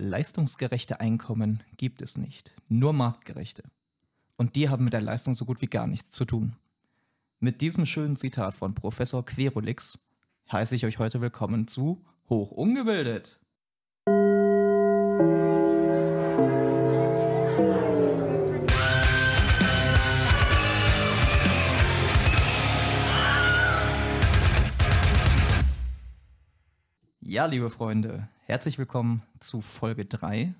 Leistungsgerechte Einkommen gibt es nicht, nur marktgerechte. Und die haben mit der Leistung so gut wie gar nichts zu tun. Mit diesem schönen Zitat von Professor Querulix heiße ich euch heute willkommen zu Hoch ungebildet. Ja, liebe Freunde, herzlich willkommen zu Folge 3.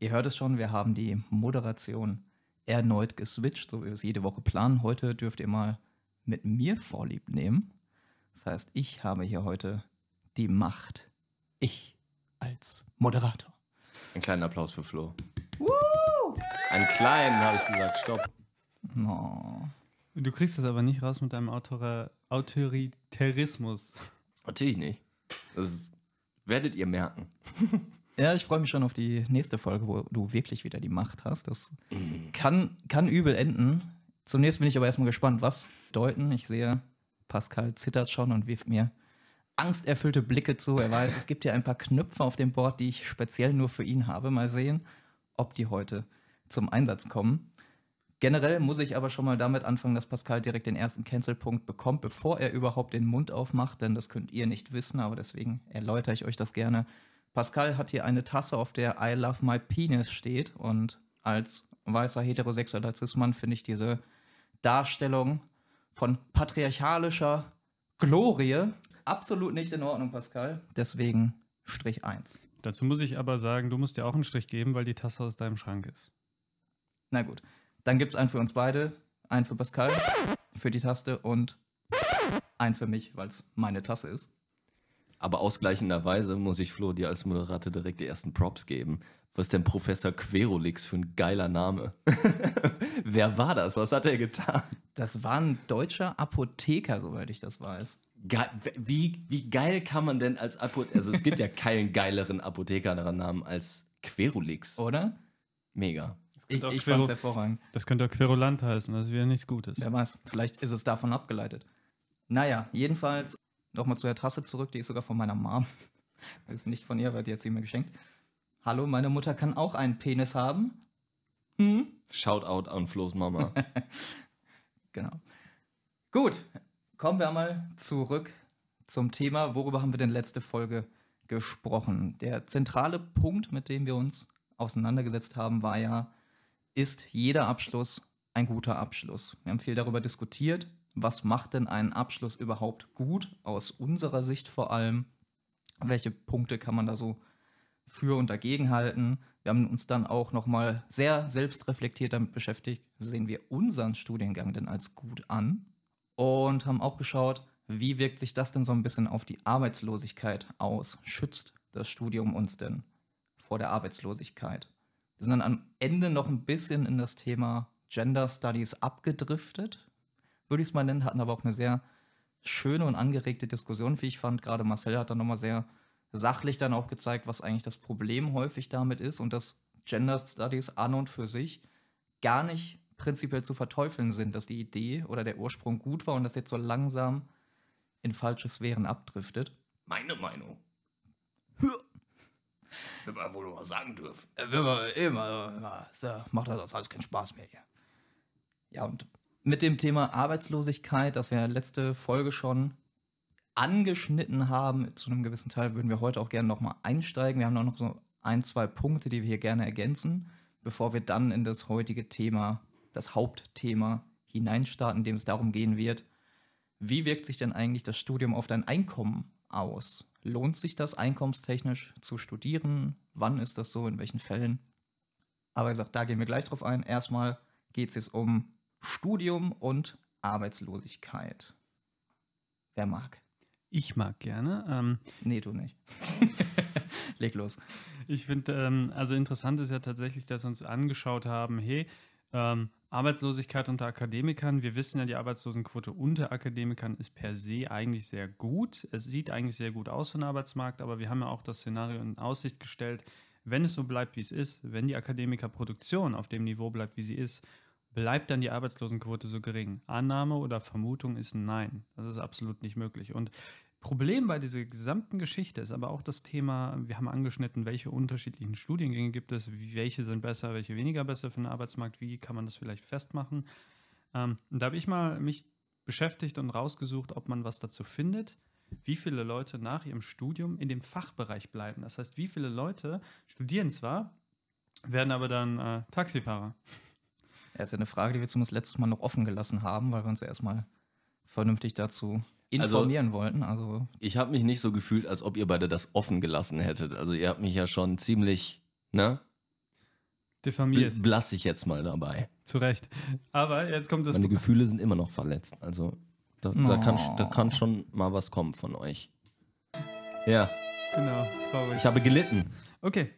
Ihr hört es schon, wir haben die Moderation erneut geswitcht, so wie wir es jede Woche planen. Heute dürft ihr mal mit mir Vorlieb nehmen. Das heißt, ich habe hier heute die Macht. Ich als Moderator. Ein kleiner Applaus für Flo. Woo! Einen kleinen, habe ich gesagt, stopp. No. Du kriegst das aber nicht raus mit deinem Autor Autoritarismus. Natürlich nicht. Das werdet ihr merken. Ja, ich freue mich schon auf die nächste Folge, wo du wirklich wieder die Macht hast. Das kann, kann übel enden. Zunächst bin ich aber erstmal gespannt, was deuten. Ich sehe, Pascal zittert schon und wirft mir angsterfüllte Blicke zu. Er weiß, es gibt hier ein paar Knöpfe auf dem Board, die ich speziell nur für ihn habe. Mal sehen, ob die heute zum Einsatz kommen. Generell muss ich aber schon mal damit anfangen, dass Pascal direkt den ersten Cancel-Punkt bekommt, bevor er überhaupt den Mund aufmacht, denn das könnt ihr nicht wissen, aber deswegen erläutere ich euch das gerne. Pascal hat hier eine Tasse, auf der I love my penis steht und als weißer heterosexueller Cis-Mann finde ich diese Darstellung von patriarchalischer Glorie absolut nicht in Ordnung, Pascal. Deswegen Strich 1. Dazu muss ich aber sagen, du musst dir auch einen Strich geben, weil die Tasse aus deinem Schrank ist. Na gut. Dann gibt es einen für uns beide, einen für Pascal, für die Taste und einen für mich, weil es meine Tasse ist. Aber ausgleichenderweise muss ich Flo dir als Moderator direkt die ersten Props geben. Was ist denn Professor Querolix für ein geiler Name? Wer war das? Was hat er getan? Das war ein deutscher Apotheker, soweit ich das weiß. Ge wie, wie geil kann man denn als Apotheker, also es gibt ja keinen geileren Apothekernamen als Querolix. Oder? Mega. Ich, ich fand es hervorragend. Das könnte auch Querulant heißen, das wäre nichts Gutes. Wer weiß, vielleicht ist es davon abgeleitet. Naja, jedenfalls nochmal zu der Tasse zurück, die ist sogar von meiner Mom. Das ist nicht von ihr, weil die hat sie mir geschenkt. Hallo, meine Mutter kann auch einen Penis haben. Hm? Shoutout an Flo's Mama. genau. Gut, kommen wir einmal zurück zum Thema. Worüber haben wir denn letzte Folge gesprochen? Der zentrale Punkt, mit dem wir uns auseinandergesetzt haben, war ja, ist jeder Abschluss ein guter Abschluss? Wir haben viel darüber diskutiert, was macht denn einen Abschluss überhaupt gut, aus unserer Sicht vor allem. Welche Punkte kann man da so für und dagegen halten? Wir haben uns dann auch nochmal sehr selbstreflektiert damit beschäftigt, sehen wir unseren Studiengang denn als gut an? Und haben auch geschaut, wie wirkt sich das denn so ein bisschen auf die Arbeitslosigkeit aus? Schützt das Studium uns denn vor der Arbeitslosigkeit? Sind dann am Ende noch ein bisschen in das Thema Gender Studies abgedriftet, würde ich es mal nennen, hatten aber auch eine sehr schöne und angeregte Diskussion, wie ich fand. Gerade Marcel hat dann nochmal sehr sachlich dann auch gezeigt, was eigentlich das Problem häufig damit ist und dass Gender Studies an und für sich gar nicht prinzipiell zu verteufeln sind, dass die Idee oder der Ursprung gut war und das jetzt so langsam in falsche Sphären abdriftet. Meine Meinung. Wenn man wohl mal sagen dürfen. Wenn man immer, immer so, macht das sonst alles keinen Spaß mehr hier. Ja, und mit dem Thema Arbeitslosigkeit, das wir letzte Folge schon angeschnitten haben, zu einem gewissen Teil würden wir heute auch gerne nochmal einsteigen. Wir haben noch so ein, zwei Punkte, die wir hier gerne ergänzen, bevor wir dann in das heutige Thema, das Hauptthema hineinstarten, in dem es darum gehen wird, wie wirkt sich denn eigentlich das Studium auf dein Einkommen aus? Lohnt sich das einkommenstechnisch zu studieren? Wann ist das so? In welchen Fällen? Aber wie gesagt, da gehen wir gleich drauf ein. Erstmal geht es jetzt um Studium und Arbeitslosigkeit. Wer mag? Ich mag gerne. Ähm, nee, du nicht. Leg los. Ich finde, ähm, also interessant ist ja tatsächlich, dass wir uns angeschaut haben, hey, ähm, Arbeitslosigkeit unter Akademikern. Wir wissen ja, die Arbeitslosenquote unter Akademikern ist per se eigentlich sehr gut. Es sieht eigentlich sehr gut aus für den Arbeitsmarkt, aber wir haben ja auch das Szenario in Aussicht gestellt, wenn es so bleibt, wie es ist, wenn die Akademikerproduktion auf dem Niveau bleibt, wie sie ist, bleibt dann die Arbeitslosenquote so gering? Annahme oder Vermutung ist Nein. Das ist absolut nicht möglich. Und Problem bei dieser gesamten Geschichte ist aber auch das Thema, wir haben angeschnitten, welche unterschiedlichen Studiengänge gibt es, welche sind besser, welche weniger besser für den Arbeitsmarkt, wie kann man das vielleicht festmachen. Ähm, da habe ich mal mich beschäftigt und rausgesucht, ob man was dazu findet, wie viele Leute nach ihrem Studium in dem Fachbereich bleiben. Das heißt, wie viele Leute studieren zwar, werden aber dann äh, Taxifahrer. Ja, ist ja eine Frage, die wir zumindest letztes Mal noch offen gelassen haben, weil wir uns erstmal vernünftig dazu informieren also, wollten. Also ich habe mich nicht so gefühlt, als ob ihr beide das offen gelassen hättet. Also ihr habt mich ja schon ziemlich, ne? Diffamiert. Blass ich jetzt mal dabei. Zu Recht. Aber jetzt kommt das. Meine Gefühle sind immer noch verletzt. Also da, oh. da, kann, da kann schon mal was kommen von euch. Ja. Genau, traurig. Ich habe gelitten. Okay.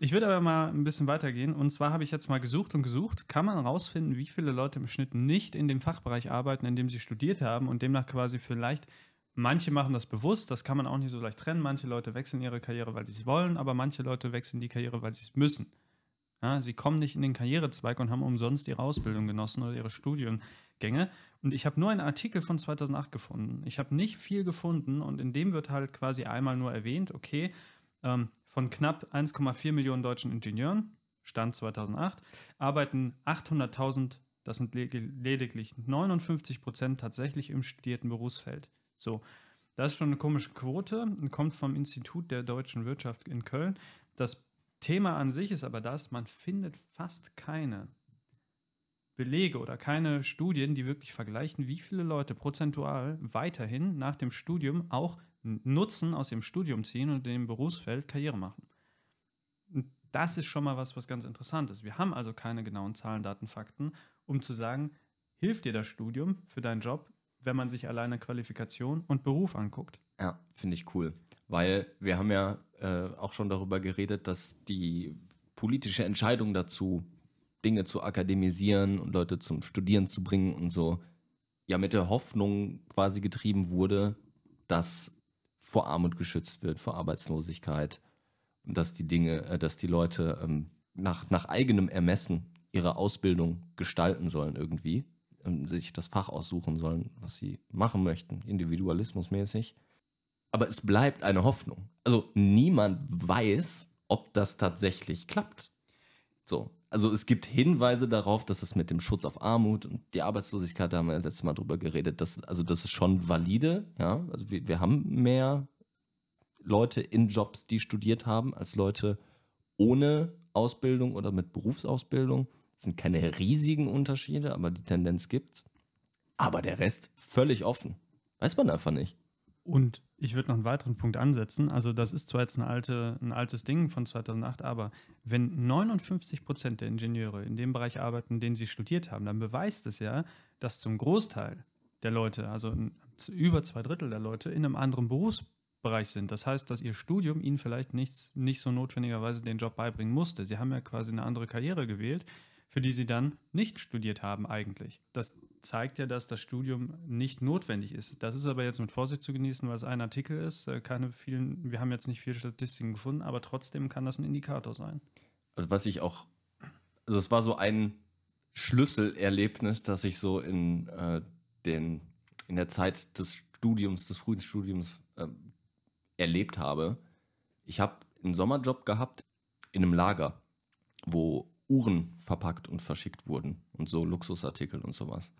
Ich würde aber mal ein bisschen weitergehen. Und zwar habe ich jetzt mal gesucht und gesucht. Kann man rausfinden, wie viele Leute im Schnitt nicht in dem Fachbereich arbeiten, in dem sie studiert haben und demnach quasi vielleicht, manche machen das bewusst, das kann man auch nicht so leicht trennen. Manche Leute wechseln ihre Karriere, weil sie es wollen, aber manche Leute wechseln die Karriere, weil sie es müssen. Ja, sie kommen nicht in den Karrierezweig und haben umsonst ihre Ausbildung genossen oder ihre Studiengänge. Und ich habe nur einen Artikel von 2008 gefunden. Ich habe nicht viel gefunden und in dem wird halt quasi einmal nur erwähnt, okay, ähm, von knapp 1,4 Millionen deutschen Ingenieuren, Stand 2008, arbeiten 800.000, das sind lediglich 59 Prozent tatsächlich im studierten Berufsfeld. So, das ist schon eine komische Quote, kommt vom Institut der deutschen Wirtschaft in Köln. Das Thema an sich ist aber das, man findet fast keine Belege oder keine Studien, die wirklich vergleichen, wie viele Leute prozentual weiterhin nach dem Studium auch Nutzen aus dem Studium ziehen und in dem Berufsfeld Karriere machen. Das ist schon mal was, was ganz interessant ist. Wir haben also keine genauen Zahlen, Daten, Fakten, um zu sagen, hilft dir das Studium für deinen Job, wenn man sich alleine Qualifikation und Beruf anguckt. Ja, finde ich cool. Weil wir haben ja äh, auch schon darüber geredet, dass die politische Entscheidung dazu, Dinge zu akademisieren und Leute zum Studieren zu bringen und so, ja mit der Hoffnung quasi getrieben wurde, dass vor Armut geschützt wird, vor Arbeitslosigkeit und dass die Dinge, äh, dass die Leute ähm, nach, nach eigenem Ermessen ihre Ausbildung gestalten sollen irgendwie, und sich das Fach aussuchen sollen, was sie machen möchten, individualismusmäßig. Aber es bleibt eine Hoffnung. Also niemand weiß, ob das tatsächlich klappt. So, also es gibt Hinweise darauf, dass es mit dem Schutz auf Armut und die Arbeitslosigkeit, da haben wir letztes Mal drüber geredet, dass, also das ist schon valide, ja. Also wir, wir haben mehr Leute in Jobs, die studiert haben, als Leute ohne Ausbildung oder mit Berufsausbildung. Das sind keine riesigen Unterschiede, aber die Tendenz gibt's. Aber der Rest völlig offen. Weiß man einfach nicht. Und ich würde noch einen weiteren Punkt ansetzen. Also, das ist zwar jetzt ein, alte, ein altes Ding von 2008, aber wenn 59 Prozent der Ingenieure in dem Bereich arbeiten, den sie studiert haben, dann beweist es ja, dass zum Großteil der Leute, also über zwei Drittel der Leute, in einem anderen Berufsbereich sind. Das heißt, dass ihr Studium ihnen vielleicht nichts, nicht so notwendigerweise den Job beibringen musste. Sie haben ja quasi eine andere Karriere gewählt, für die sie dann nicht studiert haben eigentlich. Das zeigt ja, dass das Studium nicht notwendig ist. Das ist aber jetzt mit Vorsicht zu genießen, weil es ein Artikel ist. Äh, keine vielen, wir haben jetzt nicht viele Statistiken gefunden, aber trotzdem kann das ein Indikator sein. Also was ich auch, also es war so ein Schlüsselerlebnis, das ich so in äh, den in der Zeit des Studiums, des frühen Studiums äh, erlebt habe. Ich habe einen Sommerjob gehabt in einem Lager, wo Uhren verpackt und verschickt wurden und so Luxusartikel und sowas.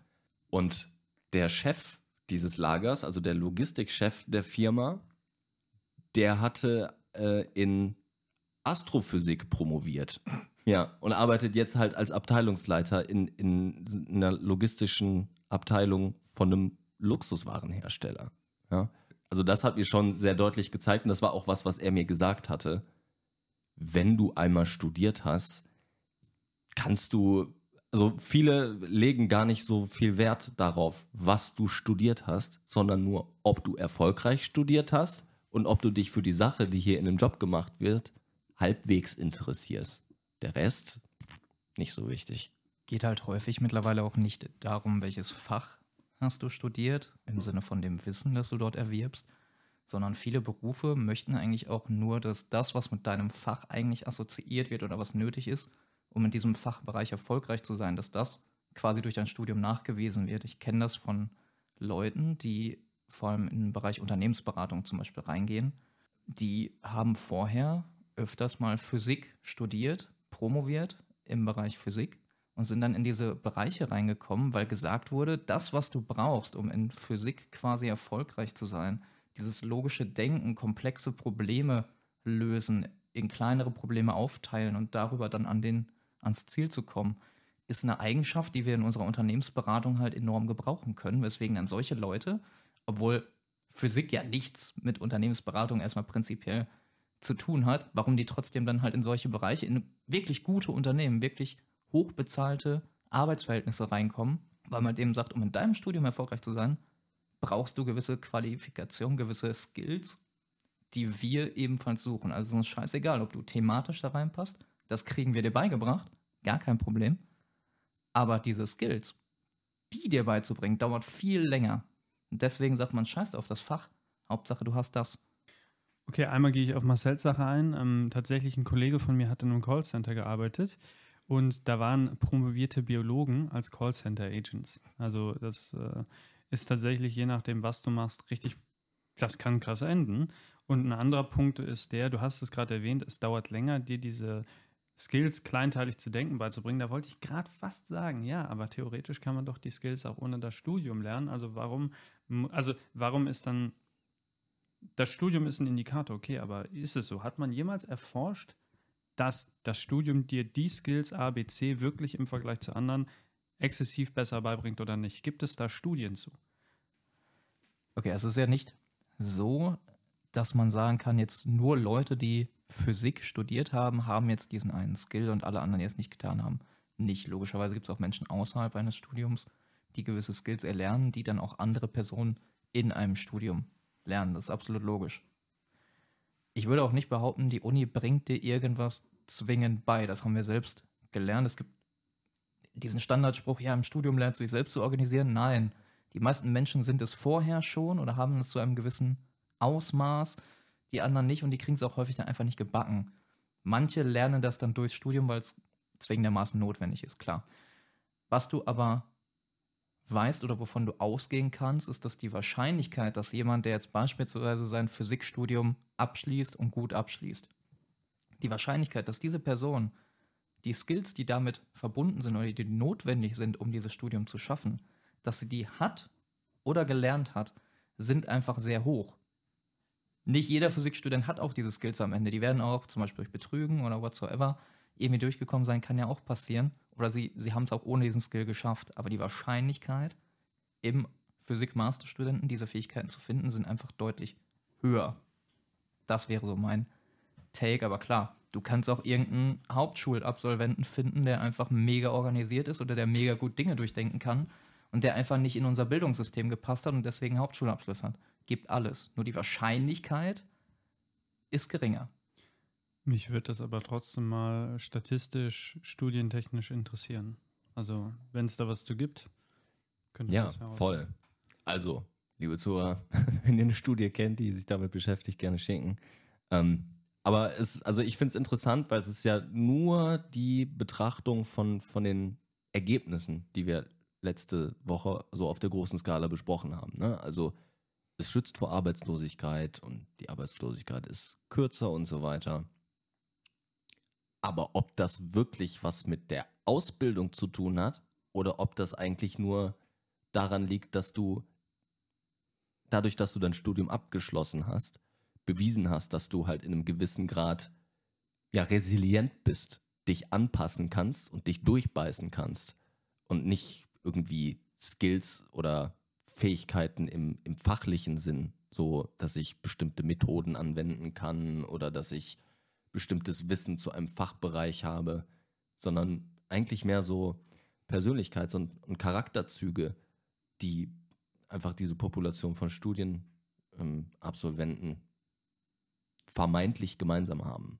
Und der Chef dieses Lagers, also der Logistikchef der Firma, der hatte äh, in Astrophysik promoviert. Ja, und arbeitet jetzt halt als Abteilungsleiter in, in einer logistischen Abteilung von einem Luxuswarenhersteller. Ja. Also das hat mir schon sehr deutlich gezeigt und das war auch was, was er mir gesagt hatte. Wenn du einmal studiert hast, kannst du also viele legen gar nicht so viel Wert darauf, was du studiert hast, sondern nur, ob du erfolgreich studiert hast und ob du dich für die Sache, die hier in dem Job gemacht wird, halbwegs interessierst. Der Rest nicht so wichtig. Geht halt häufig mittlerweile auch nicht darum, welches Fach hast du studiert, im Sinne von dem Wissen, das du dort erwirbst, sondern viele Berufe möchten eigentlich auch nur, dass das, was mit deinem Fach eigentlich assoziiert wird oder was nötig ist, um in diesem Fachbereich erfolgreich zu sein, dass das quasi durch dein Studium nachgewiesen wird. Ich kenne das von Leuten, die vor allem im Bereich Unternehmensberatung zum Beispiel reingehen, die haben vorher öfters mal Physik studiert, promoviert im Bereich Physik und sind dann in diese Bereiche reingekommen, weil gesagt wurde, das, was du brauchst, um in Physik quasi erfolgreich zu sein, dieses logische Denken, komplexe Probleme lösen, in kleinere Probleme aufteilen und darüber dann an den, ans Ziel zu kommen, ist eine Eigenschaft, die wir in unserer Unternehmensberatung halt enorm gebrauchen können, weswegen dann solche Leute, obwohl Physik ja nichts mit Unternehmensberatung erstmal prinzipiell zu tun hat, warum die trotzdem dann halt in solche Bereiche, in wirklich gute Unternehmen, wirklich hochbezahlte Arbeitsverhältnisse reinkommen, weil man dem sagt, um in deinem Studium erfolgreich zu sein, brauchst du gewisse Qualifikationen, gewisse Skills, die wir ebenfalls suchen. Also es ist uns scheißegal, ob du thematisch da reinpasst, das kriegen wir dir beigebracht, gar kein Problem. Aber diese Skills, die dir beizubringen, dauert viel länger. Und deswegen sagt man, scheiß auf das Fach, Hauptsache du hast das. Okay, einmal gehe ich auf Marcells Sache ein. Ähm, tatsächlich ein Kollege von mir hat in einem Callcenter gearbeitet und da waren promovierte Biologen als Callcenter-Agents. Also das äh, ist tatsächlich, je nachdem, was du machst, richtig, das kann krass enden. Und ein anderer Punkt ist der, du hast es gerade erwähnt, es dauert länger, dir diese Skills kleinteilig zu denken beizubringen. Da wollte ich gerade fast sagen, ja, aber theoretisch kann man doch die Skills auch ohne das Studium lernen. Also warum, also warum ist dann das Studium ist ein Indikator, okay, aber ist es so? Hat man jemals erforscht, dass das Studium dir die Skills A, B, C wirklich im Vergleich zu anderen exzessiv besser beibringt oder nicht? Gibt es da Studien zu? Okay, es ist ja nicht so, dass man sagen kann, jetzt nur Leute, die Physik studiert haben, haben jetzt diesen einen Skill und alle anderen, die es nicht getan haben. Nicht. Logischerweise gibt es auch Menschen außerhalb eines Studiums, die gewisse Skills erlernen, die dann auch andere Personen in einem Studium lernen. Das ist absolut logisch. Ich würde auch nicht behaupten, die Uni bringt dir irgendwas zwingend bei. Das haben wir selbst gelernt. Es gibt diesen Standardspruch, ja, im Studium lernst du dich selbst zu organisieren. Nein, die meisten Menschen sind es vorher schon oder haben es zu einem gewissen Ausmaß, die anderen nicht und die kriegen es auch häufig dann einfach nicht gebacken. Manche lernen das dann durchs Studium, weil es zwingendermaßen notwendig ist, klar. Was du aber weißt oder wovon du ausgehen kannst, ist, dass die Wahrscheinlichkeit, dass jemand, der jetzt beispielsweise sein Physikstudium abschließt und gut abschließt, die Wahrscheinlichkeit, dass diese Person die Skills, die damit verbunden sind oder die notwendig sind, um dieses Studium zu schaffen, dass sie die hat oder gelernt hat, sind einfach sehr hoch. Nicht jeder Physikstudent hat auch diese Skills am Ende. Die werden auch zum Beispiel durch Betrügen oder whatsoever irgendwie durchgekommen sein, kann ja auch passieren oder sie, sie haben es auch ohne diesen Skill geschafft. Aber die Wahrscheinlichkeit, im Physik-Masterstudenten diese Fähigkeiten zu finden, sind einfach deutlich höher. Das wäre so mein Take. Aber klar, du kannst auch irgendeinen Hauptschulabsolventen finden, der einfach mega organisiert ist oder der mega gut Dinge durchdenken kann und der einfach nicht in unser Bildungssystem gepasst hat und deswegen Hauptschulabschluss hat. Gibt alles. Nur die Wahrscheinlichkeit ist geringer. Mich würde das aber trotzdem mal statistisch, studientechnisch interessieren. Also, wenn es da was zu gibt, könnte Ja, voll. Also, liebe Zuhörer, wenn ihr eine Studie kennt, die sich damit beschäftigt, gerne schicken. Ähm, aber es, also ich finde es interessant, weil es ist ja nur die Betrachtung von, von den Ergebnissen, die wir letzte Woche so auf der großen Skala besprochen haben. Ne? Also es schützt vor Arbeitslosigkeit und die Arbeitslosigkeit ist kürzer und so weiter. Aber ob das wirklich was mit der Ausbildung zu tun hat oder ob das eigentlich nur daran liegt, dass du dadurch, dass du dein Studium abgeschlossen hast, bewiesen hast, dass du halt in einem gewissen Grad ja resilient bist, dich anpassen kannst und dich durchbeißen kannst und nicht irgendwie Skills oder Fähigkeiten im, im fachlichen Sinn, so dass ich bestimmte Methoden anwenden kann oder dass ich bestimmtes Wissen zu einem Fachbereich habe, sondern eigentlich mehr so Persönlichkeits- und, und Charakterzüge, die einfach diese Population von Studienabsolventen ähm, vermeintlich gemeinsam haben.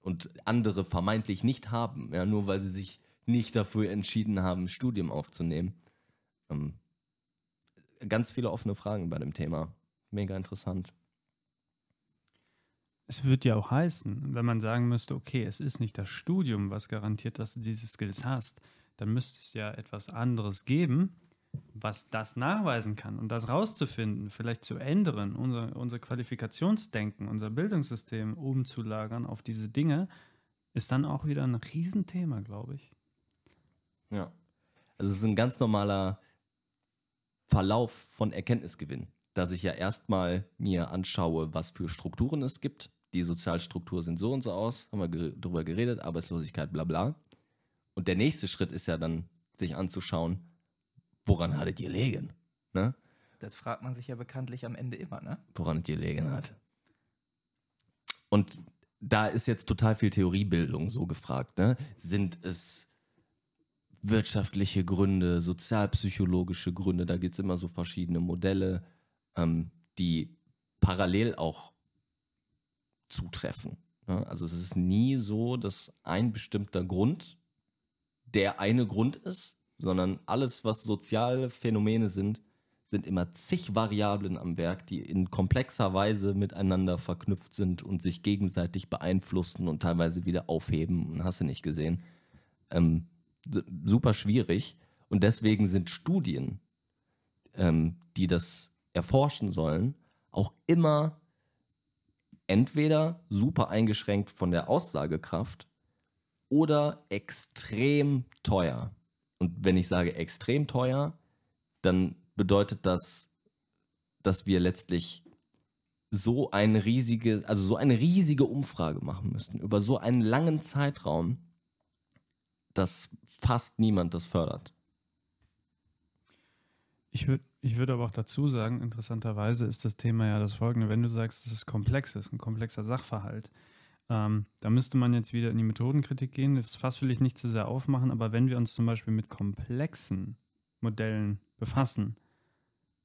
Und andere vermeintlich nicht haben, ja, nur weil sie sich nicht dafür entschieden haben, Studium aufzunehmen. Ähm, ganz viele offene Fragen bei dem Thema. Mega interessant. Es würde ja auch heißen, wenn man sagen müsste, okay, es ist nicht das Studium, was garantiert, dass du diese Skills hast, dann müsste es ja etwas anderes geben, was das nachweisen kann und das rauszufinden, vielleicht zu ändern, unser, unser Qualifikationsdenken, unser Bildungssystem umzulagern auf diese Dinge, ist dann auch wieder ein Riesenthema, glaube ich. Ja. Also es ist ein ganz normaler Verlauf von Erkenntnisgewinn, dass ich ja erstmal mir anschaue, was für Strukturen es gibt. Die Sozialstrukturen sind so und so aus, haben wir ge drüber geredet, Arbeitslosigkeit, bla bla. Und der nächste Schritt ist ja dann, sich anzuschauen, woran hattet ihr legen? Ne? Das fragt man sich ja bekanntlich am Ende immer, ne? Woran es gelegen hat. Und da ist jetzt total viel Theoriebildung so gefragt. Ne? Sind es wirtschaftliche Gründe, sozialpsychologische Gründe? Da gibt es immer so verschiedene Modelle, ähm, die parallel auch zutreffen. Ne? Also es ist nie so, dass ein bestimmter Grund der eine Grund ist, sondern alles, was soziale Phänomene sind, sind immer zig Variablen am Werk, die in komplexer Weise miteinander verknüpft sind und sich gegenseitig beeinflussen und teilweise wieder aufheben. Hast du nicht gesehen? Ähm, super schwierig. Und deswegen sind Studien, ähm, die das erforschen sollen, auch immer entweder super eingeschränkt von der Aussagekraft oder extrem teuer. Und wenn ich sage extrem teuer, dann bedeutet das, dass wir letztlich so eine riesige, also so eine riesige Umfrage machen müssten über so einen langen Zeitraum, dass fast niemand das fördert. Ich würde ich würd aber auch dazu sagen, interessanterweise ist das Thema ja das folgende, wenn du sagst, dass es komplex ist, ein komplexer Sachverhalt, ähm, da müsste man jetzt wieder in die Methodenkritik gehen. Das Fass will ich nicht zu sehr aufmachen, aber wenn wir uns zum Beispiel mit komplexen Modellen befassen,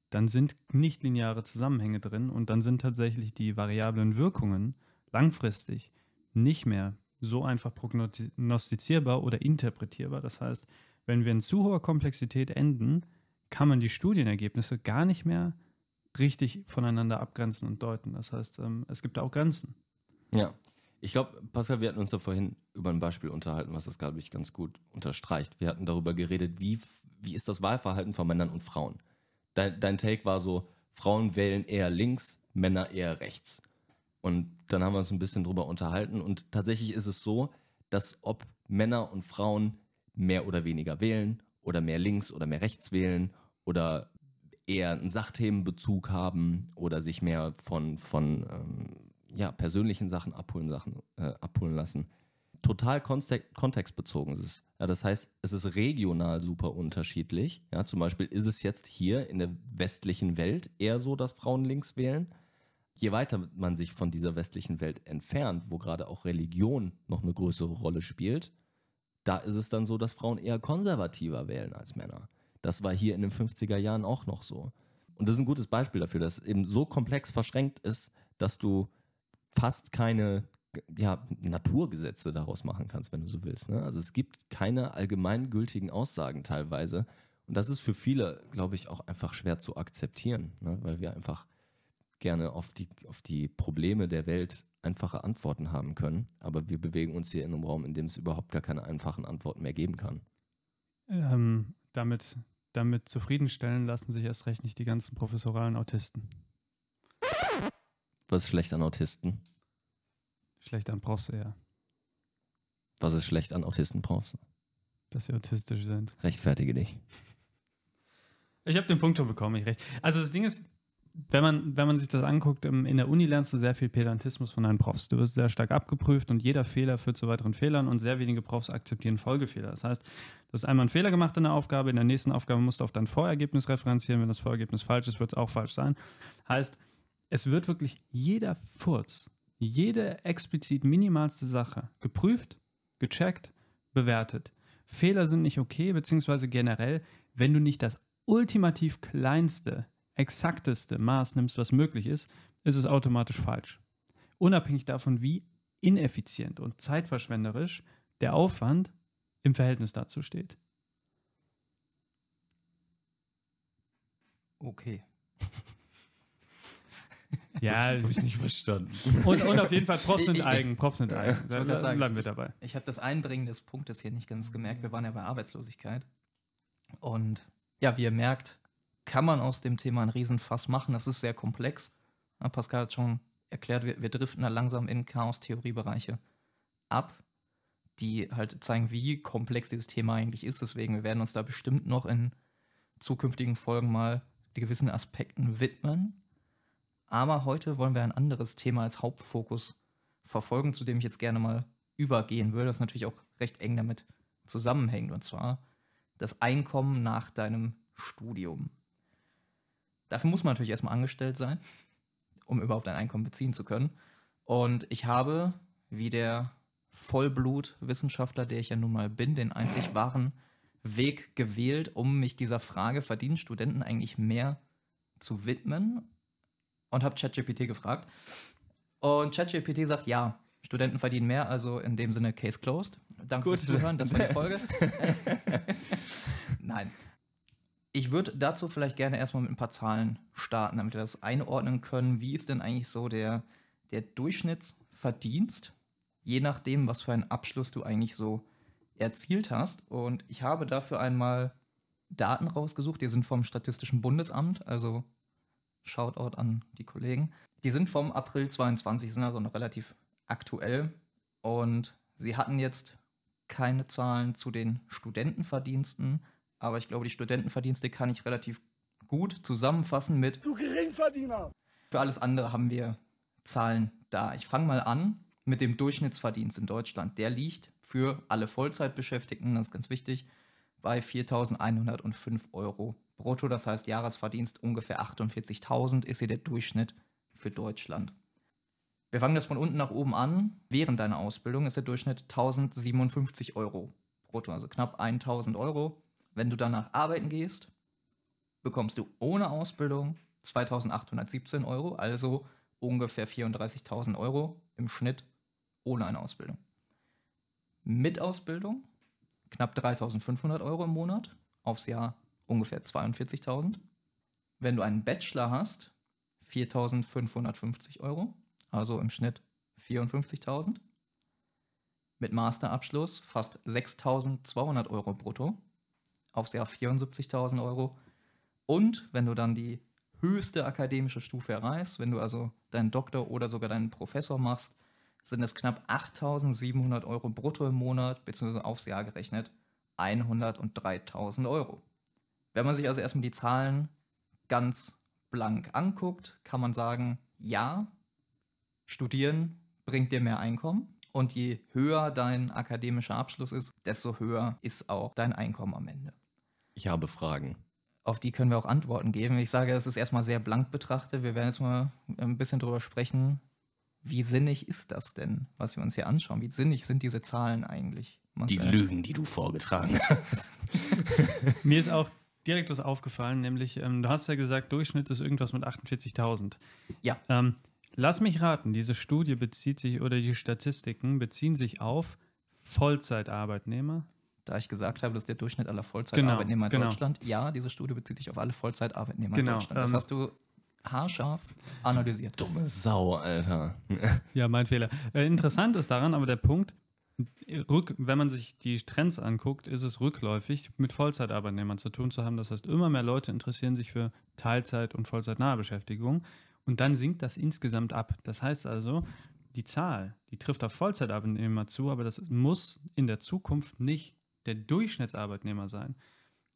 dann sind nicht lineare Zusammenhänge drin und dann sind tatsächlich die variablen Wirkungen langfristig nicht mehr so einfach prognostizierbar oder interpretierbar. Das heißt, wenn wir in zu hoher Komplexität enden, kann man die Studienergebnisse gar nicht mehr richtig voneinander abgrenzen und deuten. Das heißt, ähm, es gibt auch Grenzen. Ja, ich glaube, Pascal, wir hatten uns da vorhin über ein Beispiel unterhalten, was das, glaube ich, ganz gut unterstreicht. Wir hatten darüber geredet, wie, wie ist das Wahlverhalten von Männern und Frauen. Dein, dein Take war so, Frauen wählen eher links, Männer eher rechts. Und dann haben wir uns ein bisschen drüber unterhalten. Und tatsächlich ist es so, dass ob Männer und Frauen mehr oder weniger wählen oder mehr links oder mehr rechts wählen oder eher einen Sachthemenbezug haben oder sich mehr von, von ähm, ja, persönlichen Sachen abholen, Sachen, äh, abholen lassen. Total kontextbezogen ist. Ja, das heißt, es ist regional super unterschiedlich. Ja, zum Beispiel ist es jetzt hier in der westlichen Welt eher so, dass Frauen links wählen. Je weiter man sich von dieser westlichen Welt entfernt, wo gerade auch Religion noch eine größere Rolle spielt, da ist es dann so, dass Frauen eher konservativer wählen als Männer. Das war hier in den 50er Jahren auch noch so. Und das ist ein gutes Beispiel dafür, dass es eben so komplex verschränkt ist, dass du fast keine ja, Naturgesetze daraus machen kannst, wenn du so willst. Ne? Also es gibt keine allgemeingültigen Aussagen teilweise. Und das ist für viele, glaube ich, auch einfach schwer zu akzeptieren, ne? weil wir einfach gerne auf die, auf die Probleme der Welt einfache Antworten haben können. Aber wir bewegen uns hier in einem Raum, in dem es überhaupt gar keine einfachen Antworten mehr geben kann. Ähm, damit, damit zufriedenstellen lassen sich erst recht nicht die ganzen professoralen Autisten. Was ist schlecht an Autisten? Schlecht an Profs eher. Was ist schlecht an Autisten-Profs? Dass sie autistisch sind. Rechtfertige dich. Ich habe den Punkt bekommen, ich recht. Also das Ding ist, wenn man, wenn man sich das anguckt, in der Uni lernst du sehr viel Pedantismus von deinen Profs. Du wirst sehr stark abgeprüft und jeder Fehler führt zu weiteren Fehlern und sehr wenige Profs akzeptieren Folgefehler. Das heißt, du hast einmal einen Fehler gemacht in der Aufgabe, in der nächsten Aufgabe musst du auf dein Vorergebnis referenzieren. Wenn das Vorergebnis falsch ist, wird es auch falsch sein. Heißt, es wird wirklich jeder Furz, jede explizit minimalste Sache geprüft, gecheckt, bewertet. Fehler sind nicht okay, beziehungsweise generell, wenn du nicht das ultimativ kleinste, exakteste Maß nimmst, was möglich ist, ist es automatisch falsch. Unabhängig davon, wie ineffizient und zeitverschwenderisch der Aufwand im Verhältnis dazu steht. Okay. Ja, habe ich nicht verstanden. Und, und auf jeden Fall, Props sind eigen, Props sind eigen. Da bleiben wir dabei. Ich, ich habe das Einbringen des Punktes hier nicht ganz gemerkt. Wir waren ja bei Arbeitslosigkeit. Und Ja, wie ihr merkt, kann man aus dem Thema ein Riesenfass machen. Das ist sehr komplex. Pascal hat schon erklärt, wir, wir driften da langsam in Chaos-Theorie-Bereiche ab, die halt zeigen, wie komplex dieses Thema eigentlich ist. Deswegen, wir werden uns da bestimmt noch in zukünftigen Folgen mal die gewissen Aspekten widmen. Aber heute wollen wir ein anderes Thema als Hauptfokus verfolgen, zu dem ich jetzt gerne mal übergehen würde, das natürlich auch recht eng damit zusammenhängt, und zwar das Einkommen nach deinem Studium. Dafür muss man natürlich erstmal angestellt sein, um überhaupt ein Einkommen beziehen zu können. Und ich habe, wie der Vollblutwissenschaftler, der ich ja nun mal bin, den einzig wahren Weg gewählt, um mich dieser Frage, verdienen Studenten eigentlich mehr zu widmen? Und habe ChatGPT gefragt. Und ChatGPT sagt, ja, Studenten verdienen mehr, also in dem Sinne Case closed. Danke Gut. fürs Zuhören, das war die Folge. Nein. Ich würde dazu vielleicht gerne erstmal mit ein paar Zahlen starten, damit wir das einordnen können. Wie ist denn eigentlich so der, der Durchschnittsverdienst, je nachdem, was für einen Abschluss du eigentlich so erzielt hast? Und ich habe dafür einmal Daten rausgesucht, die sind vom Statistischen Bundesamt, also Shoutout an die Kollegen. Die sind vom April 22, sind also noch relativ aktuell. Und sie hatten jetzt keine Zahlen zu den Studentenverdiensten, aber ich glaube, die Studentenverdienste kann ich relativ gut zusammenfassen mit Du Geringverdiener! für alles andere haben wir Zahlen da. Ich fange mal an mit dem Durchschnittsverdienst in Deutschland. Der liegt für alle Vollzeitbeschäftigten, das ist ganz wichtig, bei 4.105 Euro brutto. Das heißt, Jahresverdienst ungefähr 48.000 ist hier der Durchschnitt für Deutschland. Wir fangen das von unten nach oben an. Während deiner Ausbildung ist der Durchschnitt 1057 Euro brutto, also knapp 1000 Euro. Wenn du danach arbeiten gehst, bekommst du ohne Ausbildung 2817 Euro, also ungefähr 34.000 Euro im Schnitt ohne eine Ausbildung. Mit Ausbildung knapp 3.500 Euro im Monat, aufs Jahr ungefähr 42.000. Wenn du einen Bachelor hast, 4.550 Euro, also im Schnitt 54.000. Mit Masterabschluss fast 6.200 Euro brutto, aufs Jahr 74.000 Euro. Und wenn du dann die höchste akademische Stufe erreichst, wenn du also deinen Doktor oder sogar deinen Professor machst, sind es knapp 8.700 Euro brutto im Monat, beziehungsweise aufs Jahr gerechnet 103.000 Euro. Wenn man sich also erstmal die Zahlen ganz blank anguckt, kann man sagen, ja, studieren bringt dir mehr Einkommen. Und je höher dein akademischer Abschluss ist, desto höher ist auch dein Einkommen am Ende. Ich habe Fragen. Auf die können wir auch Antworten geben. Ich sage, es ist erstmal sehr blank betrachtet. Wir werden jetzt mal ein bisschen drüber sprechen. Wie sinnig ist das denn, was wir uns hier anschauen? Wie sinnig sind diese Zahlen eigentlich? Die Marcel? Lügen, die du vorgetragen hast. Mir ist auch direkt was aufgefallen, nämlich, ähm, du hast ja gesagt, Durchschnitt ist irgendwas mit 48.000. Ja. Ähm, lass mich raten, diese Studie bezieht sich oder die Statistiken beziehen sich auf Vollzeitarbeitnehmer. Da ich gesagt habe, das ist der Durchschnitt aller Vollzeitarbeitnehmer Genau, in genau. Deutschland. Ja, diese Studie bezieht sich auf alle Vollzeitarbeitnehmer Genau, in Deutschland. Das ähm, hast du haarscharf analysiert. Dumme Sau, Alter. Ja, mein Fehler. Äh, interessant ist daran aber der Punkt, rück, wenn man sich die Trends anguckt, ist es rückläufig, mit Vollzeitarbeitnehmern zu tun zu haben. Das heißt, immer mehr Leute interessieren sich für Teilzeit- und vollzeitnahe Beschäftigung. Und dann sinkt das insgesamt ab. Das heißt also, die Zahl, die trifft auf Vollzeitarbeitnehmer zu, aber das muss in der Zukunft nicht der Durchschnittsarbeitnehmer sein.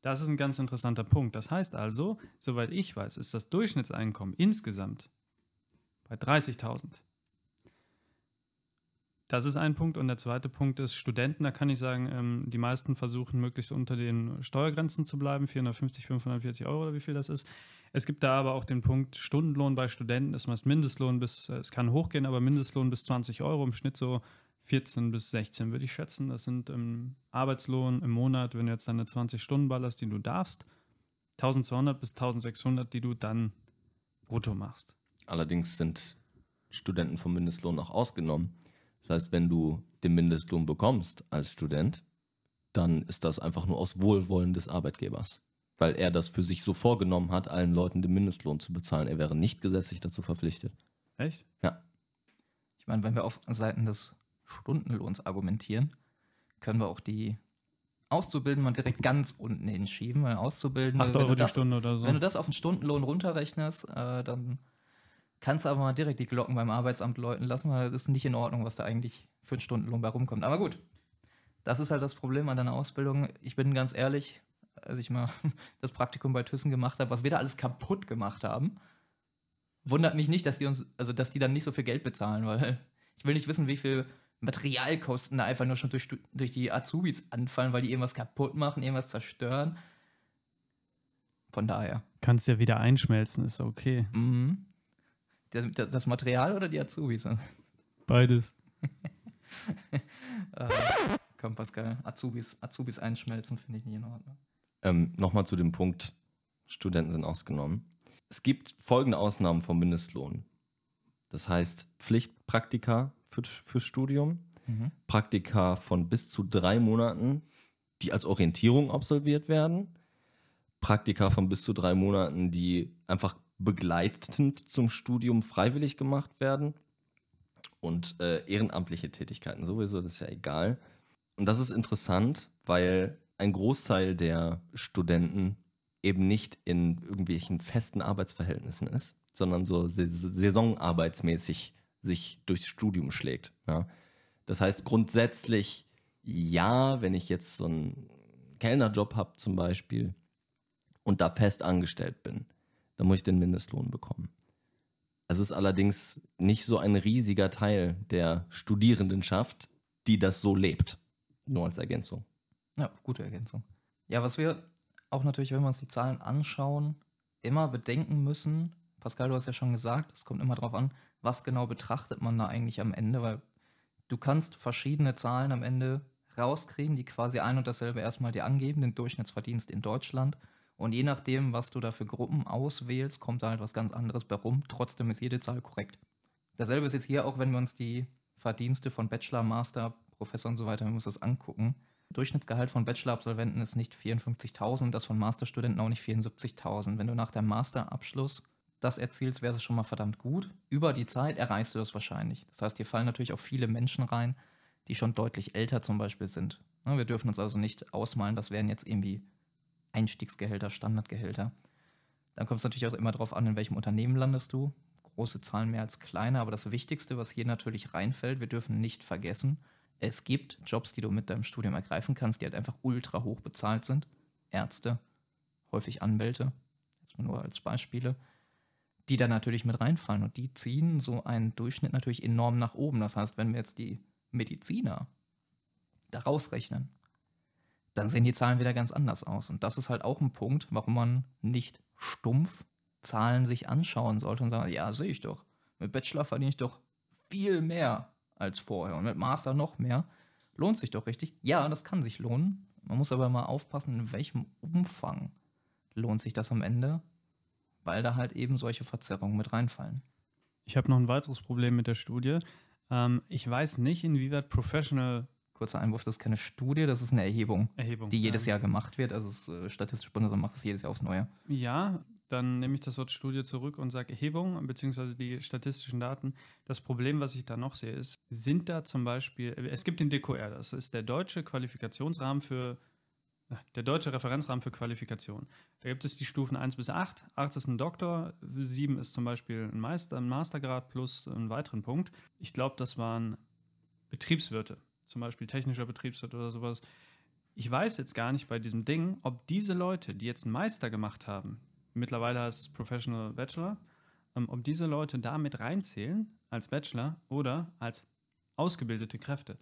Das ist ein ganz interessanter Punkt. Das heißt also, soweit ich weiß, ist das Durchschnittseinkommen insgesamt bei 30.000. Das ist ein Punkt. Und der zweite Punkt ist Studenten. Da kann ich sagen, ähm, die meisten versuchen möglichst unter den Steuergrenzen zu bleiben, 450, 540 Euro oder wie viel das ist. Es gibt da aber auch den Punkt Stundenlohn bei Studenten. Es meist Mindestlohn bis, äh, es kann hochgehen, aber Mindestlohn bis 20 Euro, im Schnitt so 14 bis 16 würde ich schätzen. Das sind im Arbeitslohn im Monat, wenn du jetzt deine 20 Stunden ballerst, die du darfst, 1200 bis 1600, die du dann brutto machst. Allerdings sind Studenten vom Mindestlohn auch ausgenommen. Das heißt, wenn du den Mindestlohn bekommst als Student, dann ist das einfach nur aus Wohlwollen des Arbeitgebers. Weil er das für sich so vorgenommen hat, allen Leuten den Mindestlohn zu bezahlen. Er wäre nicht gesetzlich dazu verpflichtet. Echt? Ja. Ich meine, wenn wir auf Seiten des Stundenlohns argumentieren, können wir auch die Auszubildenden mal direkt ganz unten hinschieben, weil Auszubildende, 8 wenn du, die das, Stunde oder so. wenn du das auf den Stundenlohn runterrechnest, äh, dann kannst du aber mal direkt die Glocken beim Arbeitsamt läuten lassen, weil das ist nicht in Ordnung, was da eigentlich für einen Stundenlohn bei rumkommt. Aber gut, das ist halt das Problem an deiner Ausbildung. Ich bin ganz ehrlich, als ich mal das Praktikum bei Thyssen gemacht habe, was wir da alles kaputt gemacht haben, wundert mich nicht, dass die uns, also dass die dann nicht so viel Geld bezahlen, weil ich will nicht wissen, wie viel Materialkosten da einfach nur schon durch, durch die Azubis anfallen, weil die irgendwas kaputt machen, irgendwas zerstören. Von daher. Kannst ja wieder einschmelzen, ist okay. Mhm. Das, das, das Material oder die Azubis? Beides. äh, komm, Pascal, Azubis, Azubis einschmelzen finde ich nicht in Ordnung. Ähm, Nochmal zu dem Punkt, Studenten sind ausgenommen. Es gibt folgende Ausnahmen vom Mindestlohn. Das heißt Pflichtpraktika für, fürs Studium, Mhm. Praktika von bis zu drei Monaten, die als Orientierung absolviert werden, Praktika von bis zu drei Monaten, die einfach begleitend zum Studium freiwillig gemacht werden und äh, ehrenamtliche Tätigkeiten sowieso, das ist ja egal. Und das ist interessant, weil ein Großteil der Studenten eben nicht in irgendwelchen festen Arbeitsverhältnissen ist, sondern so sais- saisonarbeitsmäßig sich durchs Studium schlägt. Ja. Das heißt grundsätzlich, ja, wenn ich jetzt so einen Kellnerjob habe zum Beispiel und da fest angestellt bin, dann muss ich den Mindestlohn bekommen. Es ist allerdings nicht so ein riesiger Teil der Studierendenschaft, die das so lebt. Nur als Ergänzung. Ja, gute Ergänzung. Ja, was wir auch natürlich, wenn wir uns die Zahlen anschauen, immer bedenken müssen, Pascal, du hast ja schon gesagt, es kommt immer darauf an, was genau betrachtet man da eigentlich am Ende, weil du kannst verschiedene Zahlen am Ende rauskriegen, die quasi ein und dasselbe erstmal dir angeben, den Durchschnittsverdienst in Deutschland. Und je nachdem, was du da für Gruppen auswählst, kommt da halt was ganz anderes bei rum. Trotzdem ist jede Zahl korrekt. Dasselbe ist jetzt hier auch, wenn wir uns die Verdienste von Bachelor, Master, Professor und so weiter, wir uns das angucken. Durchschnittsgehalt von Bachelor-Absolventen ist nicht 54.000, das von Masterstudenten auch nicht 74.000. Wenn du nach dem Masterabschluss das erzielst, wäre es schon mal verdammt gut. Über die Zeit erreichst du das wahrscheinlich. Das heißt, hier fallen natürlich auch viele Menschen rein, die schon deutlich älter zum Beispiel sind. Ne, Wir dürfen uns also nicht ausmalen, das wären jetzt irgendwie Einstiegsgehälter, Standardgehälter. Dann kommt es natürlich auch immer darauf an, in welchem Unternehmen landest du. Große Zahlen mehr als kleine, aber das Wichtigste, was hier natürlich reinfällt, wir dürfen nicht vergessen, es gibt Jobs, die du mit deinem Studium ergreifen kannst, die halt einfach ultra hoch bezahlt sind. Ärzte, häufig Anwälte, jetzt nur als Beispiele, die da natürlich mit reinfallen und die ziehen so einen Durchschnitt natürlich enorm nach oben. Das heißt, wenn wir jetzt die Mediziner da rausrechnen, dann sehen die Zahlen wieder ganz anders aus. Und das ist halt auch ein Punkt, warum man nicht stumpf Zahlen sich anschauen sollte und sagen, ja, sehe ich doch. Mit Bachelor verdiene ich doch viel mehr als vorher und mit Master noch mehr. Lohnt sich doch richtig? Ja, das kann sich lohnen. Man muss aber mal aufpassen, in welchem Umfang lohnt sich das am Ende, weil da halt eben solche Verzerrungen mit reinfallen. Ich habe noch ein weiteres Problem mit der Studie. Ähm, ich weiß nicht, inwieweit Professional Kurzer Einwurf, das ist keine Studie, das ist eine Erhebung, Erhebung. die jedes ähm, Jahr gemacht wird. Also das äh, Statistische Bundesamt macht das jedes Jahr aufs Neue. Ja, dann nehme ich das Wort Studie zurück und sage Erhebung beziehungsweise die statistischen Daten. Das Problem, was ich da noch sehe, ist, sind da zum Beispiel, es gibt den DQR, das ist der deutsche Qualifikationsrahmen für, der deutsche Referenzrahmen für Qualifikation. Da gibt es die Stufen 1 bis 8. 8 ist ein Doktor, 7 ist zum Beispiel ein, Meister, ein Mastergrad plus einen weiteren Punkt. Ich glaube, das waren Betriebswirte, zum Beispiel technischer Betriebswirt oder sowas. Ich weiß jetzt gar nicht bei diesem Ding, ob diese Leute, die jetzt einen Meister gemacht haben, mittlerweile heißt es Professional Bachelor, ähm, ob diese Leute da mit reinzählen als Bachelor oder als ausgebildete Kräfte.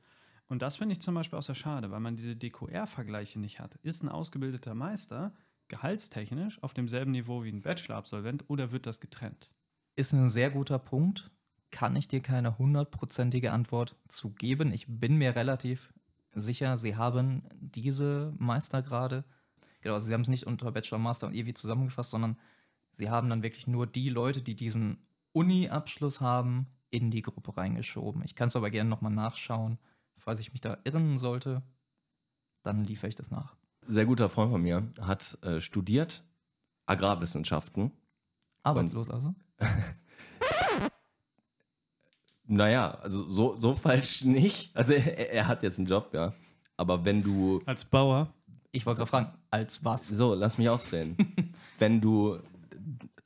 Und das finde ich zum Beispiel auch sehr schade, weil man diese DQR-Vergleiche nicht hat. Ist ein ausgebildeter Meister gehaltstechnisch auf demselben Niveau wie ein Bachelor-Absolvent oder wird das getrennt? Ist ein sehr guter Punkt. Kann ich dir keine hundertprozentige Antwort zu geben. Ich bin mir relativ sicher, sie haben diese Meistergrade, genau, also sie haben es nicht unter Bachelor, Master und EWI zusammengefasst, sondern sie haben dann wirklich nur die Leute, die diesen Uni-Abschluss haben, in die Gruppe reingeschoben. Ich kann es aber gerne nochmal nachschauen. Falls ich mich da irren sollte, dann liefere ich das nach. Sehr guter Freund von mir hat äh, studiert Agrarwissenschaften. Arbeitslos also? Naja, also so, so falsch nicht. Also er, er hat jetzt einen Job, ja. Aber wenn du, Als Bauer? Ich wollte gerade fragen, als was? So, lass mich ausreden. Wenn du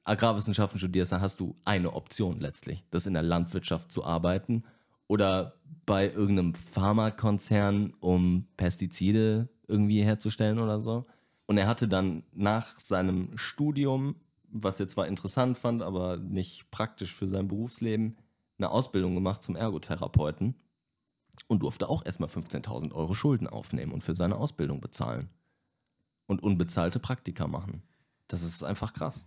Agrarwissenschaften studierst, dann hast du eine Option letztlich. Das ist in der Landwirtschaft zu arbeiten oder bei irgendeinem Pharmakonzern, um Pestizide irgendwie herzustellen oder so. Und er hatte dann nach seinem Studium, was er zwar interessant fand, aber nicht praktisch für sein Berufsleben, eine Ausbildung gemacht zum Ergotherapeuten und durfte auch erstmal 15.000 Euro Schulden aufnehmen und für seine Ausbildung bezahlen. Und unbezahlte Praktika machen. Das ist einfach krass.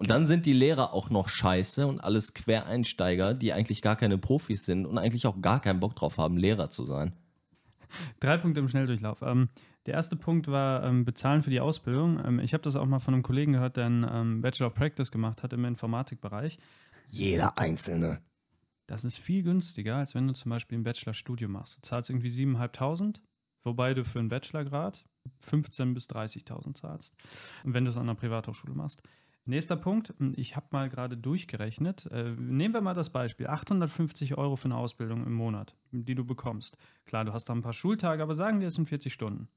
Und dann sind die Lehrer auch noch scheiße und alles Quereinsteiger, die eigentlich gar keine Profis sind und eigentlich auch gar keinen Bock drauf haben, Lehrer zu sein. Drei Punkte im Schnelldurchlauf. Ähm, der erste Punkt war ähm, Bezahlen für die Ausbildung. Ähm, ich habe das auch mal von einem Kollegen gehört, der einen ähm, Bachelor of Practice gemacht hat im Informatikbereich. Jeder Einzelne. Das ist viel günstiger, als wenn du zum Beispiel ein Bachelorstudium machst. Du zahlst irgendwie 7.500, wobei du für einen Bachelorgrad 15.000 bis 30.000 zahlst. Und wenn du es an einer Privathochschule machst. Nächster Punkt, ich habe mal gerade durchgerechnet. Äh, nehmen wir mal das Beispiel: 850 Euro für eine Ausbildung im Monat, die du bekommst. Klar, du hast da ein paar Schultage, aber sagen wir, es sind 40 Stunden.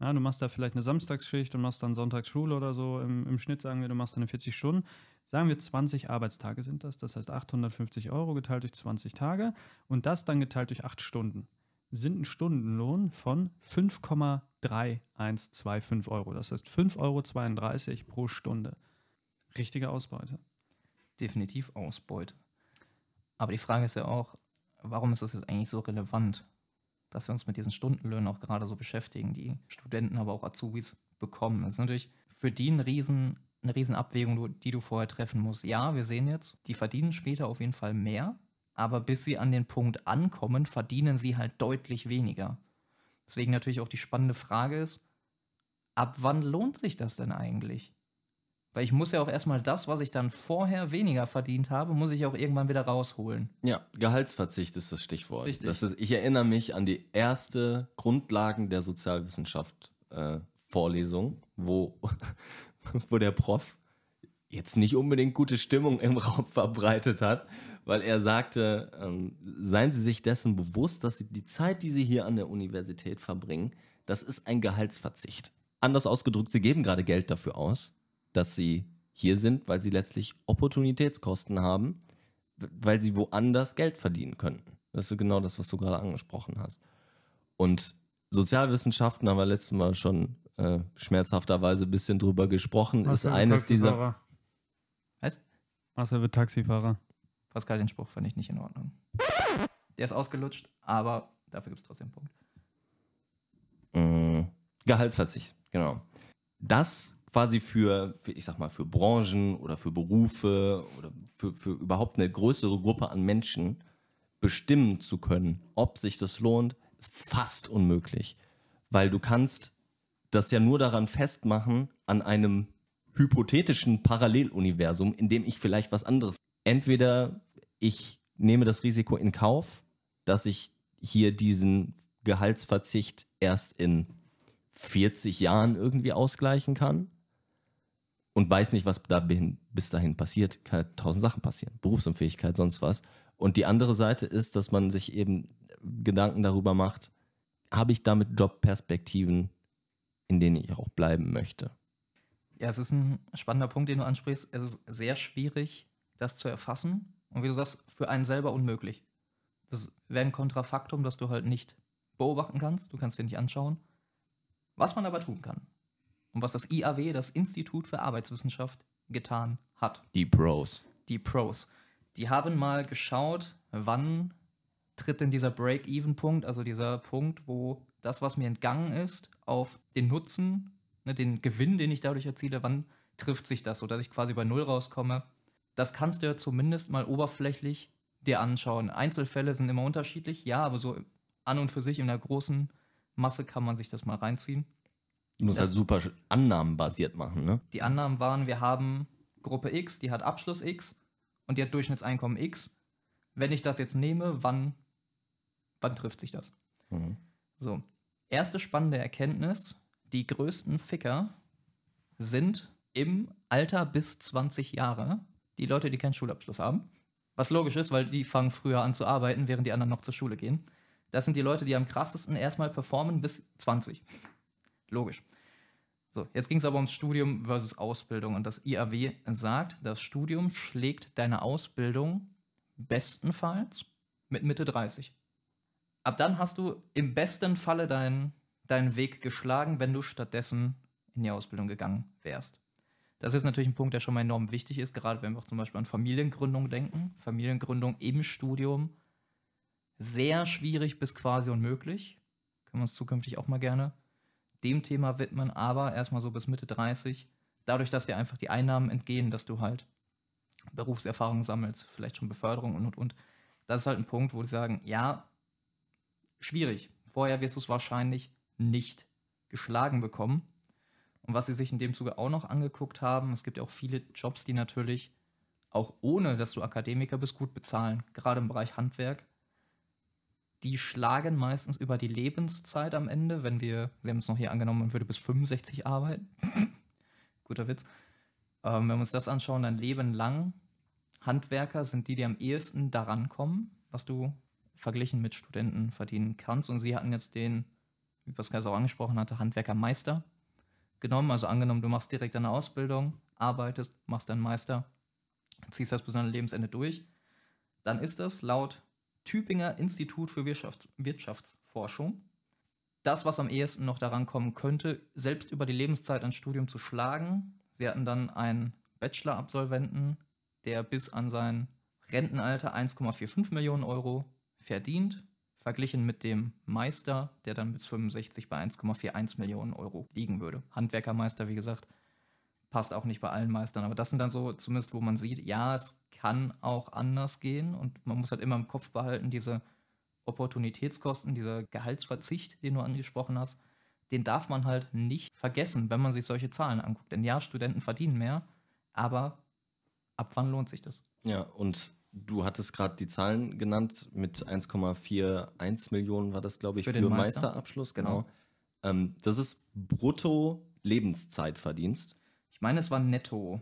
Ja, du machst da vielleicht eine Samstagsschicht und machst dann Sonntagsschule oder so. Im, Im, Schnitt sagen wir, du machst dann 40 Stunden. Sagen wir, 20 Arbeitstage sind das. Das heißt 850 Euro geteilt durch 20 Tage und das dann geteilt durch 8 Stunden. Sind ein Stundenlohn von 5,3125 Euro. Das heißt 5,32 Euro pro Stunde. Richtige Ausbeute. Definitiv Ausbeute. Aber die Frage ist ja auch, warum ist das jetzt eigentlich so relevant? dass wir uns mit diesen Stundenlöhnen auch gerade so beschäftigen, die Studenten, aber auch Azubis bekommen. Das ist natürlich für die ein riesen, eine Riesenabwägung, die du vorher treffen musst. Ja, wir sehen jetzt, die verdienen später auf jeden Fall mehr, aber bis sie an den Punkt ankommen, verdienen sie halt deutlich weniger. Deswegen natürlich auch die spannende Frage ist, ab wann lohnt sich das denn eigentlich? Weil ich muss ja auch erstmal das, was ich dann vorher weniger verdient habe, muss ich auch irgendwann wieder rausholen. Ja, Gehaltsverzicht ist das Stichwort. Richtig. Das ist, ich erinnere mich an die erste Grundlagen der Sozialwissenschaft äh, Vorlesung, wo, wo der Prof jetzt nicht unbedingt gute Stimmung im Raum verbreitet hat, weil er sagte, ähm, seien Sie sich dessen bewusst, dass Sie die Zeit, die Sie hier an der Universität verbringen, das ist ein Gehaltsverzicht. Anders ausgedrückt, Sie geben gerade Geld dafür aus, dass sie hier sind, weil sie letztlich Opportunitätskosten haben, weil sie woanders Geld verdienen könnten. Das ist genau das, was du gerade angesprochen hast. Und Sozialwissenschaften haben wir letztes Mal schon äh, schmerzhafterweise ein bisschen drüber gesprochen. Was ist eines dieser. Was? Marcel wird Taxifahrer. Pascal, den Spruch fand ich nicht in Ordnung. Der ist ausgelutscht, aber dafür gibt es trotzdem einen Punkt. Mm, Gehaltsverzicht, genau. Das quasi für, für, ich sag mal, für Branchen oder für Berufe oder für, für überhaupt eine größere Gruppe an Menschen bestimmen zu können, ob sich das lohnt, ist fast unmöglich. Weil du kannst das ja nur daran festmachen, an einem hypothetischen Paralleluniversum, in dem ich vielleicht was anderes. Entweder ich nehme das Risiko in Kauf, dass ich hier diesen Gehaltsverzicht erst in 40 Jahren irgendwie ausgleichen kann und weiß nicht, was da bis dahin passiert, kann tausend Sachen passieren. Berufsunfähigkeit, sonst was. Und die andere Seite ist, dass man sich eben Gedanken darüber macht, habe ich damit Jobperspektiven, in denen ich auch bleiben möchte. Ja, es ist ein spannender Punkt, den du ansprichst. Es ist sehr schwierig, das zu erfassen. Und wie du sagst, für einen selber unmöglich. Das wäre ein Kontrafaktum, das du halt nicht beobachten kannst. Du kannst dir nicht anschauen. Was man aber tun kann, und was das IAW, das Institut für Arbeitswissenschaft, getan hat. Die Pros. Die Pros. Die haben mal geschaut, wann tritt denn dieser Break-Even-Punkt, also dieser Punkt, wo das, was mir entgangen ist, auf den Nutzen, ne, den Gewinn, den ich dadurch erziele, wann trifft sich das, sodass ich quasi bei Null rauskomme. Das kannst du ja zumindest mal oberflächlich dir anschauen. Einzelfälle sind immer unterschiedlich, ja, aber so an und für sich in der großen Masse kann man sich das mal reinziehen. Du musst das, halt super annahmenbasiert machen, ne? Die Annahmen waren, wir haben Gruppe X, die hat Abschluss X und die hat Durchschnittseinkommen X. Wenn ich das jetzt nehme, wann, wann trifft sich das? Mhm. So, erste spannende Erkenntnis, die größten Ficker sind im Alter bis 20 Jahre die Leute, die keinen Schulabschluss haben. Was logisch ist, weil die fangen früher an zu arbeiten, während die anderen noch zur Schule gehen. Das sind die Leute, die am krassesten erstmal performen bis 20. Logisch. So, jetzt ging es aber ums Studium versus Ausbildung. Und das IAW sagt, das Studium schlägt deine Ausbildung bestenfalls mit Mitte 30. Ab dann hast du im besten Falle deinen, deinen Weg geschlagen, wenn du stattdessen in die Ausbildung gegangen wärst. Das ist natürlich ein Punkt, der schon mal enorm wichtig ist, gerade wenn wir auch zum Beispiel an Familiengründung denken. Familiengründung im Studium sehr schwierig bis quasi unmöglich. Können wir uns zukünftig auch mal gerne dem Thema widmen, aber erstmal so bis Mitte 30. Dadurch, dass dir einfach die Einnahmen entgehen, dass du halt Berufserfahrung sammelst, vielleicht schon Beförderung und und und. Das ist halt ein Punkt, wo die sagen, ja, schwierig. Vorher wirst du es wahrscheinlich nicht geschlagen bekommen. Und was sie sich in dem Zuge auch noch angeguckt haben, es gibt ja auch viele Jobs, die natürlich auch ohne, dass du Akademiker bist, gut bezahlen. Gerade im Bereich Handwerk. Die schlagen meistens über die Lebenszeit am Ende, wenn wir, sie haben es noch hier angenommen, man würde bis 65 arbeiten. Guter Witz. Ähm, wenn wir uns das anschauen, dann Leben lang. Handwerker sind die, die am ehesten daran kommen, was du verglichen mit Studenten verdienen kannst. Und sie hatten jetzt den, wie Pascal auch angesprochen hatte, Handwerkermeister genommen. Also angenommen, du machst direkt eine Ausbildung, arbeitest, machst deinen Meister, ziehst das bis an dein Lebensende durch. Dann ist das laut Tübinger Institut für Wirtschaft, Wirtschaftsforschung das, was am ehesten noch daran kommen könnte, selbst über die Lebenszeit ein Studium zu schlagen. Sie hatten dann einen Bachelor-Absolventen, der bis an sein Rentenalter 1,45 Millionen Euro verdient, verglichen mit dem Meister, der dann bis 65 bei 1,41 Millionen Euro liegen würde. Handwerkermeister, wie gesagt, passt auch nicht bei allen Meistern, aber das sind dann so zumindest, wo man sieht, ja, es kann auch anders gehen und man muss halt immer im Kopf behalten, diese Opportunitätskosten, dieser Gehaltsverzicht, den du angesprochen hast, den darf man halt nicht vergessen, wenn man sich solche Zahlen anguckt. Denn ja, Studenten verdienen mehr, aber ab wann lohnt sich das? Ja, und du hattest gerade die Zahlen genannt, mit 1,41 Millionen war das, glaube ich, Für für, den Meister. Meisterabschluss, Genau. genau. Ähm, das ist brutto Lebenszeitverdienst. Ich meine, es war netto.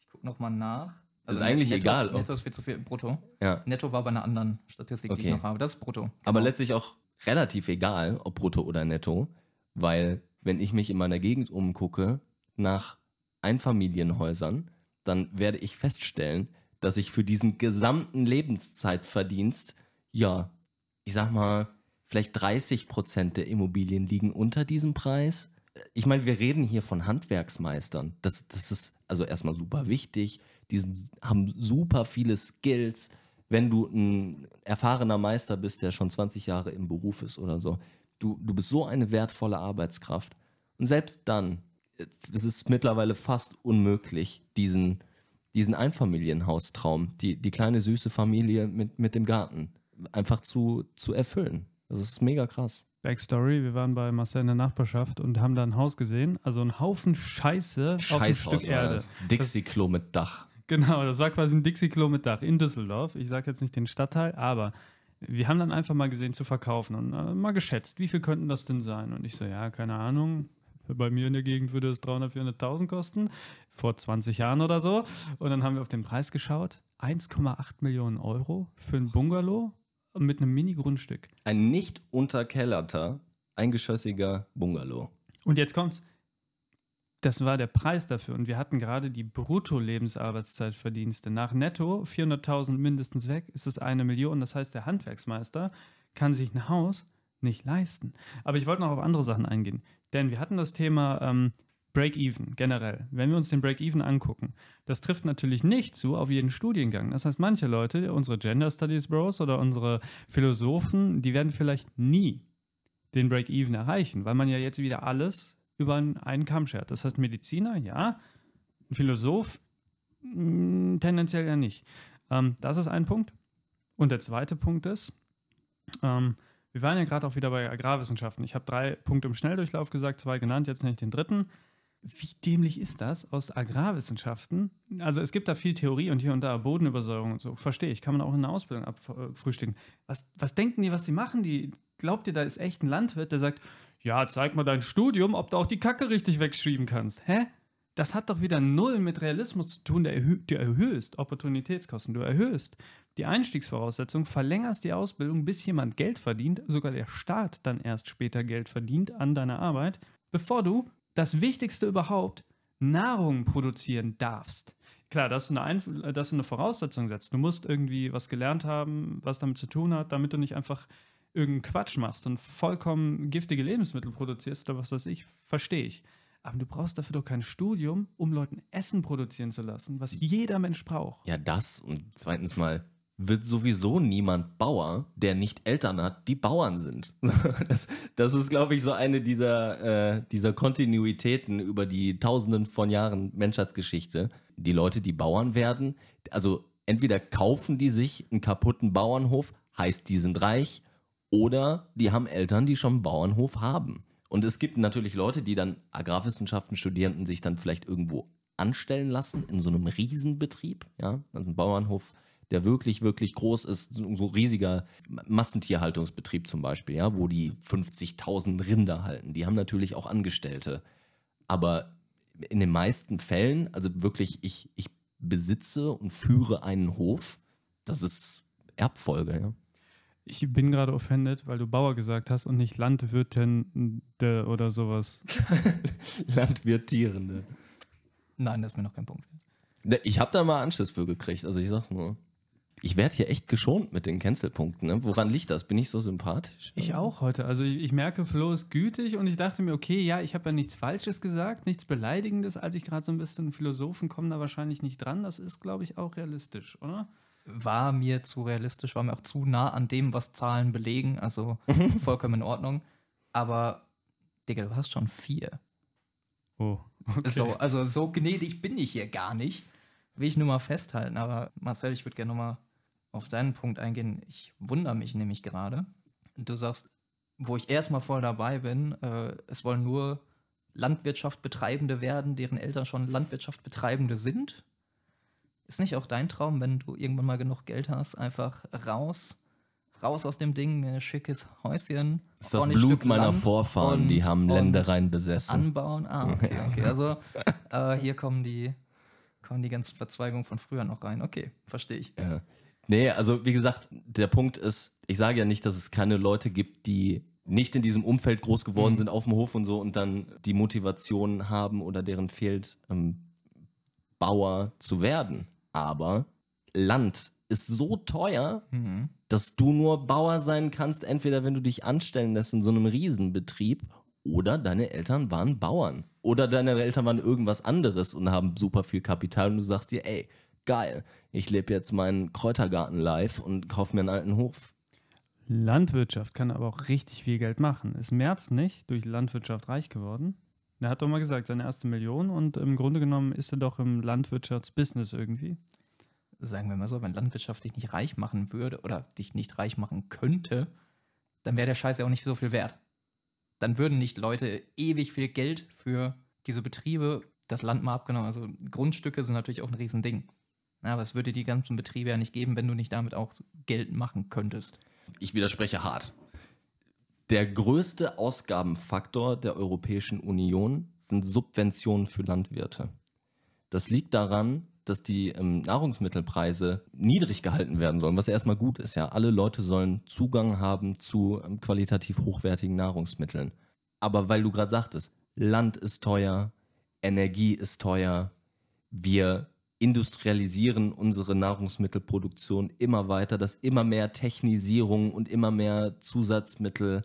Ich gucke nochmal nach. Ist eigentlich netto egal, Ist, netto ist viel zu viel. Brutto. Ja. Netto war bei einer anderen Statistik, die ich Okay. noch habe. Das ist brutto. Aber Genau. letztlich auch relativ egal, ob brutto oder netto, weil wenn ich mich in meiner Gegend umgucke nach Einfamilienhäusern, dann werde ich feststellen, dass ich für diesen gesamten Lebenszeitverdienst, ja, ich sag mal, vielleicht 30 Prozent der Immobilien liegen unter diesem Preis. Ich meine, wir reden hier von Handwerksmeistern. Das, das ist also erstmal super wichtig. Die haben super viele Skills. Wenn du ein erfahrener Meister bist, der schon 20 Jahre im Beruf ist oder so, du, du bist so eine wertvolle Arbeitskraft. Und selbst dann, es ist mittlerweile fast unmöglich, diesen, diesen Einfamilienhaustraum, die, die kleine süße Familie mit, mit dem Garten, einfach zu, zu erfüllen. Das ist mega krass. Backstory, wir waren bei Marcel in der Nachbarschaft und haben da ein Haus gesehen, also ein Haufen Scheiße auf ein Stück Erde. Dixie-Klo mit Dach. Genau, das war quasi ein Dixie-Klo mit Dach in Düsseldorf. Ich sage jetzt nicht den Stadtteil, aber wir haben dann einfach mal gesehen zu verkaufen und äh, mal geschätzt, wie viel könnten das denn sein? Und ich so, ja, keine Ahnung. Bei mir in der Gegend würde es 300.000, 400.000 kosten, vor 20 Jahren oder so. Und dann haben wir auf den Preis geschaut. 1,8 Millionen Euro für ein Bungalow mit einem Mini-Grundstück. Ein nicht unterkellerter, eingeschossiger Bungalow. Und jetzt kommt's. Das war der Preis dafür. Und wir hatten gerade die Brutto-Lebensarbeitszeitverdienste. Nach Netto 400.000 mindestens weg, ist es eine Million. Das heißt, der Handwerksmeister kann sich ein Haus nicht leisten. Aber ich wollte noch auf andere Sachen eingehen. Denn wir hatten das Thema ähm, Break-Even generell. Wenn wir uns den Break-Even angucken, das trifft natürlich nicht zu auf jeden Studiengang. Das heißt, manche Leute, unsere Gender Studies Bros oder unsere Philosophen, die werden vielleicht nie den Break-Even erreichen, weil man ja jetzt wieder alles über einen, Kamm schert. Das heißt, Mediziner, ja, Philosoph, mh, tendenziell ja nicht. Ähm, das ist ein Punkt. Und der zweite Punkt ist, ähm, wir waren ja gerade auch wieder bei Agrarwissenschaften. Ich habe drei Punkte im Schnelldurchlauf gesagt, zwei genannt, jetzt nicht den dritten. Wie dämlich ist das aus Agrarwissenschaften? Also es gibt da viel Theorie und hier und da Bodenübersäuerung und so. Verstehe ich, kann man auch in der Ausbildung abfrühstücken. Was, was denken die, was die machen? Die, glaubt ihr, da ist echt ein Landwirt, der sagt, ja, zeig mal dein Studium, ob du auch die Kacke richtig wegschieben kannst. Hä? das hat doch wieder null mit Realismus zu tun. Du erhöhst Opportunitätskosten, du erhöhst die Einstiegsvoraussetzung, verlängerst die Ausbildung, bis jemand Geld verdient, sogar der Staat dann erst später Geld verdient an deiner Arbeit, bevor du das Wichtigste überhaupt, Nahrung produzieren darfst. Klar, dass du, eine Einf dass du eine Voraussetzung setzt. Du musst irgendwie was gelernt haben, was damit zu tun hat, damit du nicht einfach irgendeinen Quatsch machst und vollkommen giftige Lebensmittel produzierst oder was weiß ich, verstehe ich. Aber du brauchst dafür doch kein Studium, um Leuten Essen produzieren zu lassen, was jeder Mensch braucht. Ja, das und zweitens mal wird sowieso niemand Bauer, der nicht Eltern hat, die Bauern sind. Das, das ist, glaube ich, so eine dieser, äh, dieser Kontinuitäten über die Tausenden von Jahren Menschheitsgeschichte. Die Leute, die Bauern werden, also entweder kaufen die sich einen kaputten Bauernhof, heißt, die sind reich, oder die haben Eltern, die schon einen Bauernhof haben. Und es gibt natürlich Leute, die dann Agrarwissenschaften studieren und sich dann vielleicht irgendwo anstellen lassen in so einem Riesenbetrieb, ja, also ein Bauernhof, der wirklich, wirklich groß ist, so, riesiger Massentierhaltungsbetrieb zum Beispiel, ja, wo die 50.000 Rinder halten. Die haben natürlich auch Angestellte. Aber in den meisten Fällen, also wirklich, ich, ich besitze und führe einen Hof, das ist Erbfolge, ja. Ich bin gerade offended, weil du Bauer gesagt hast und nicht Landwirtin oder sowas. Landwirtierende. Nein, das ist mir noch kein Punkt. Ich habe da mal Anschluss für gekriegt, also ich sag's nur. Ich werde hier echt geschont mit den Cancel-Punkten. Ne? Woran liegt das? Bin ich so sympathisch? Ich auch heute. Also ich, ich merke, Flo ist gütig und ich dachte mir, okay, ja, ich habe ja nichts Falsches gesagt, nichts Beleidigendes, als ich gerade so ein bisschen Philosophen kommen da wahrscheinlich nicht dran. Das ist, glaube ich, auch realistisch, oder? war mir zu realistisch, war mir auch zu nah an dem, was Zahlen belegen. Also vollkommen in Ordnung. Aber, Digga, du hast schon vier. Oh. Okay. So, also so gnädig bin ich hier gar nicht. Will ich nur mal festhalten. Aber Marcel, ich würde gerne nochmal auf deinen Punkt eingehen. Ich wundere mich nämlich gerade. Du sagst, wo ich erstmal voll dabei bin, äh, es wollen nur Landwirtschaft Betreibende werden, deren Eltern schon Landwirtschaft Betreibende sind. Ist nicht auch dein Traum, wenn du irgendwann mal genug Geld hast, einfach raus, raus aus dem Ding, ein schickes Häuschen. Das ist das Blut meiner Vorfahren, die haben Ländereien besessen. Anbauen, ah, okay, okay. Also äh, hier kommen die, kommen die ganzen Verzweigungen von früher noch rein. Okay, verstehe ich. Ja. Nee, also wie gesagt, der Punkt ist, ich sage ja nicht, dass es keine Leute gibt, die nicht in diesem Umfeld groß geworden mhm. sind auf dem Hof und so und dann die Motivation haben oder deren fehlt, ähm, Bauer zu werden. Aber Land ist so teuer, mhm. dass du nur Bauer sein kannst, entweder wenn du dich anstellen lässt in so einem Riesenbetrieb oder deine Eltern waren Bauern. Oder deine Eltern waren irgendwas anderes und haben super viel Kapital und du sagst dir, ey, geil, ich lebe jetzt meinen Kräutergarten live und kaufe mir einen alten Hof. Landwirtschaft kann aber auch richtig viel Geld machen. Ist Merz nicht durch Landwirtschaft reich geworden? Er hat doch mal gesagt, seine erste Million und im Grunde genommen ist er doch im Landwirtschaftsbusiness irgendwie. Sagen wir mal so, wenn Landwirtschaft dich nicht reich machen würde oder dich nicht reich machen könnte, dann wäre der Scheiß ja auch nicht so viel wert. Dann würden nicht Leute ewig viel Geld für diese Betriebe, das Land mal abgenommen. Also Grundstücke sind natürlich auch ein Riesending. Ja, aber es würde die ganzen Betriebe ja nicht geben, wenn du nicht damit auch Geld machen könntest. Ich widerspreche hart. Der größte Ausgabenfaktor der Europäischen Union sind Subventionen für Landwirte. Das liegt daran, dass die ähm, Nahrungsmittelpreise niedrig gehalten werden sollen, was erstmal gut ist. Ja, alle Leute sollen Zugang haben zu ähm, qualitativ hochwertigen Nahrungsmitteln. Aber weil du gerade sagtest, Land ist teuer, Energie ist teuer, wir industrialisieren unsere Nahrungsmittelproduktion immer weiter, dass immer mehr Technisierung und immer mehr Zusatzmittel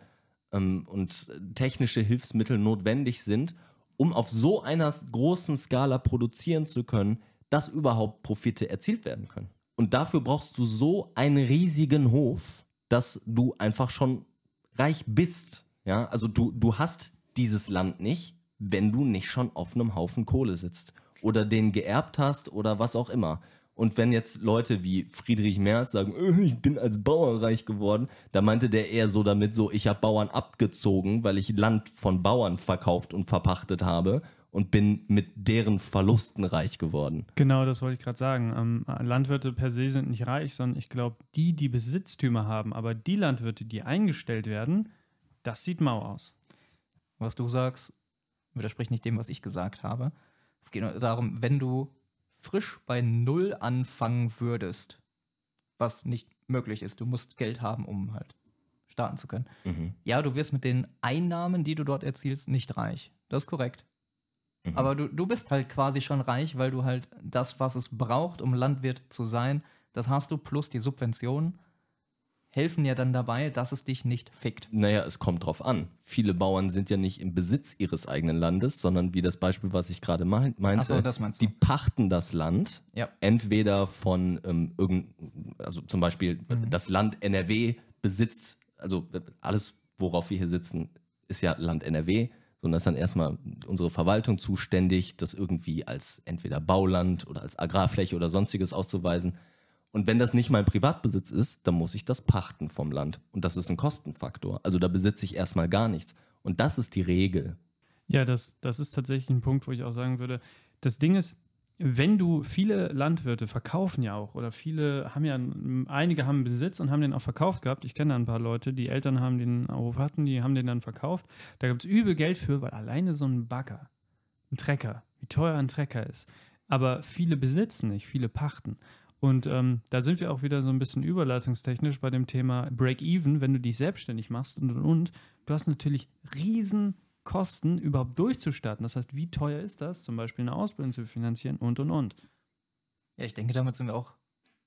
ähm, und technische Hilfsmittel notwendig sind, um auf so einer großen Skala produzieren zu können, dass überhaupt Profite erzielt werden können. Und dafür brauchst du so einen riesigen Hof, dass du einfach schon reich bist. Ja, also du, du hast dieses Land nicht, wenn du nicht schon auf einem Haufen Kohle sitzt oder den geerbt hast oder was auch immer. Und wenn jetzt Leute wie Friedrich Merz sagen, äh, ich bin als Bauer reich geworden, da meinte der eher so damit so, ich habe Bauern abgezogen, weil ich Land von Bauern verkauft und verpachtet habe und bin mit deren Verlusten reich geworden. Genau, das wollte ich gerade sagen. Ähm, Landwirte per se sind nicht reich, sondern ich glaube, die, die Besitztümer haben, aber die Landwirte, die eingestellt werden, das sieht mau aus. Was du sagst, widerspricht nicht dem, was ich gesagt habe. Es geht nur darum, wenn du frisch bei Null anfangen würdest, was nicht möglich ist, du musst Geld haben, um halt starten zu können. Mhm. Ja, du wirst mit den Einnahmen, die du dort erzielst, nicht reich. Das ist korrekt. Mhm. Aber du, du bist halt quasi schon reich, weil du halt das, was es braucht, um Landwirt zu sein, das hast du, plus die Subventionen, helfen ja dann dabei, dass es dich nicht fickt. Naja, es kommt drauf an. Viele Bauern sind ja nicht im Besitz ihres eigenen Landes, sondern wie das Beispiel, was ich gerade mein- meinte, Achso, das meinst du. die pachten das Land Ja. entweder von ähm, irgend, also zum Beispiel Mhm. das Land NRW besitzt, also alles, worauf wir hier sitzen, ist ja Land NRW, sondern ist dann erstmal unsere Verwaltung zuständig, das irgendwie als entweder Bauland oder als Agrarfläche oder sonstiges auszuweisen. Und wenn das nicht mein Privatbesitz ist, dann muss ich das pachten vom Land. Und das ist ein Kostenfaktor. Also da besitze ich erstmal gar nichts. Und das ist die Regel. Ja, das, das ist tatsächlich ein Punkt, wo ich auch sagen würde, das Ding ist, wenn du viele Landwirte verkaufen ja auch oder viele haben ja, einige haben Besitz und haben den auch verkauft gehabt. Ich kenne da ein paar Leute, die Eltern haben den Hof hatten, die haben den dann verkauft. Da gibt es übel Geld für, weil alleine so ein Bagger, ein Trecker, wie teuer ein Trecker ist. Aber viele besitzen nicht, viele pachten. Und ähm, da sind wir auch wieder so ein bisschen überleitungstechnisch bei dem Thema Break-Even, wenn du dich selbstständig machst und und und. Du hast natürlich riesen Kosten, überhaupt durchzustarten. Das heißt, wie teuer ist das, zum Beispiel eine Ausbildung zu finanzieren und und und. Ja, ich denke, damit sind wir auch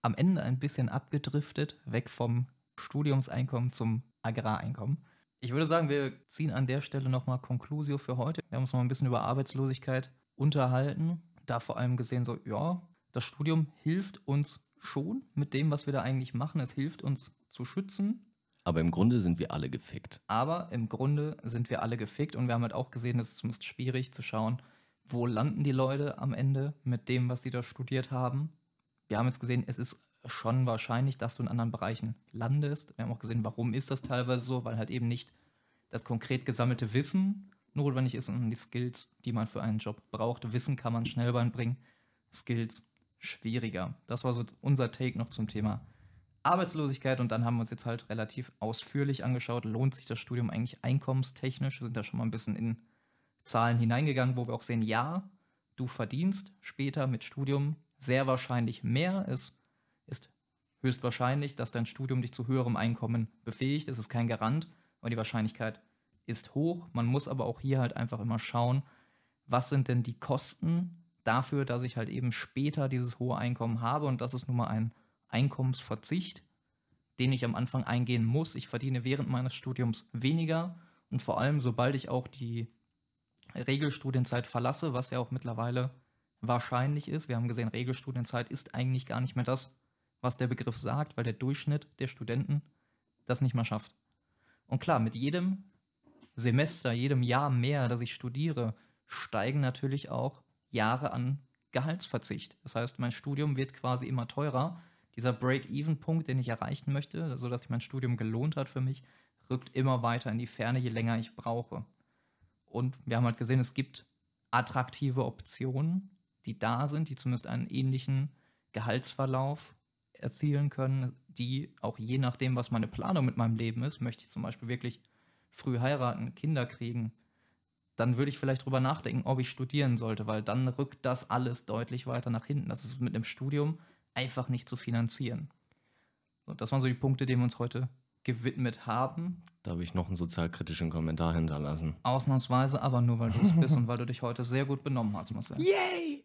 am Ende ein bisschen abgedriftet, weg vom Studiumseinkommen zum Agrareinkommen. Ich würde sagen, wir ziehen an der Stelle nochmal Conclusio für heute. Wir haben uns noch ein bisschen über Arbeitslosigkeit unterhalten. Da vor allem gesehen, so, ja, das Studium hilft uns schon mit dem, was wir da eigentlich machen. Es hilft uns zu schützen, Aber im Grunde sind wir alle gefickt. aber im Grunde sind wir alle gefickt und wir haben halt auch gesehen, es ist zumindest schwierig zu schauen, wo landen die Leute am Ende mit dem, was sie da studiert haben. Wir haben jetzt gesehen, es ist schon wahrscheinlich, dass du in anderen Bereichen landest. Wir haben auch gesehen, warum ist das teilweise so, weil halt eben nicht das konkret gesammelte Wissen notwendig ist und die Skills, die man für einen Job braucht. Wissen kann man schnell beibringen, Skills schwieriger. Das war so unser Take noch zum Thema Arbeitslosigkeit und dann haben wir uns jetzt halt relativ ausführlich angeschaut, lohnt sich das Studium eigentlich einkommenstechnisch? Wir sind da schon mal ein bisschen in Zahlen hineingegangen, wo wir auch sehen, ja, du verdienst später mit Studium sehr wahrscheinlich mehr. Es ist höchstwahrscheinlich, dass dein Studium dich zu höherem Einkommen befähigt. Es ist kein Garant, aber die Wahrscheinlichkeit ist hoch. Man muss aber auch hier halt einfach immer schauen, was sind denn die Kosten dafür, dass ich halt eben später dieses hohe Einkommen habe und das ist nun mal ein Einkommensverzicht, den ich am Anfang eingehen muss. Ich verdiene während meines Studiums weniger und vor allem, sobald ich auch die Regelstudienzeit verlasse, was ja auch mittlerweile wahrscheinlich ist. Wir haben gesehen, Regelstudienzeit ist eigentlich gar nicht mehr das, was der Begriff sagt, weil der Durchschnitt der Studenten das nicht mehr schafft. Und klar, mit jedem Semester, jedem Jahr mehr, dass ich studiere, steigen natürlich auch Jahre an Gehaltsverzicht. Das heißt, mein Studium wird quasi immer teurer. Dieser Break-Even-Punkt, den ich erreichen möchte, sodass sich mein Studium gelohnt hat für mich, rückt immer weiter in die Ferne, je länger ich brauche. Und wir haben halt gesehen, es gibt attraktive Optionen, die da sind, die zumindest einen ähnlichen Gehaltsverlauf erzielen können, die auch je nachdem, was meine Planung mit meinem Leben ist, möchte ich zum Beispiel wirklich früh heiraten, Kinder kriegen, dann würde ich vielleicht drüber nachdenken, ob ich studieren sollte, weil dann rückt das alles deutlich weiter nach hinten. Das ist mit einem Studium einfach nicht zu finanzieren. So, das waren so die Punkte, denen wir uns heute gewidmet haben. Da habe ich noch einen sozialkritischen Kommentar hinterlassen. Ausnahmsweise, aber nur weil du es bist und weil du dich heute sehr gut benommen hast, Marcel. Yay!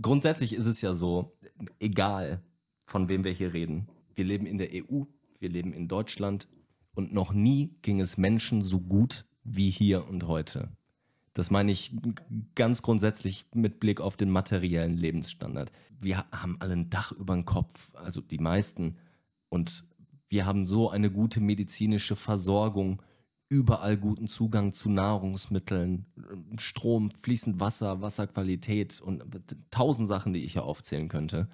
Grundsätzlich ist es ja so, egal von wem wir hier reden, wir leben in der EU, wir leben in Deutschland und noch nie ging es Menschen so gut wie hier und heute. Das meine ich ganz grundsätzlich mit Blick auf den materiellen Lebensstandard. Wir haben alle ein Dach über dem Kopf, also die meisten. Und wir haben so eine gute medizinische Versorgung, überall guten Zugang zu Nahrungsmitteln, Strom, fließend Wasser, Wasserqualität und tausend Sachen, die ich hier aufzählen könnte.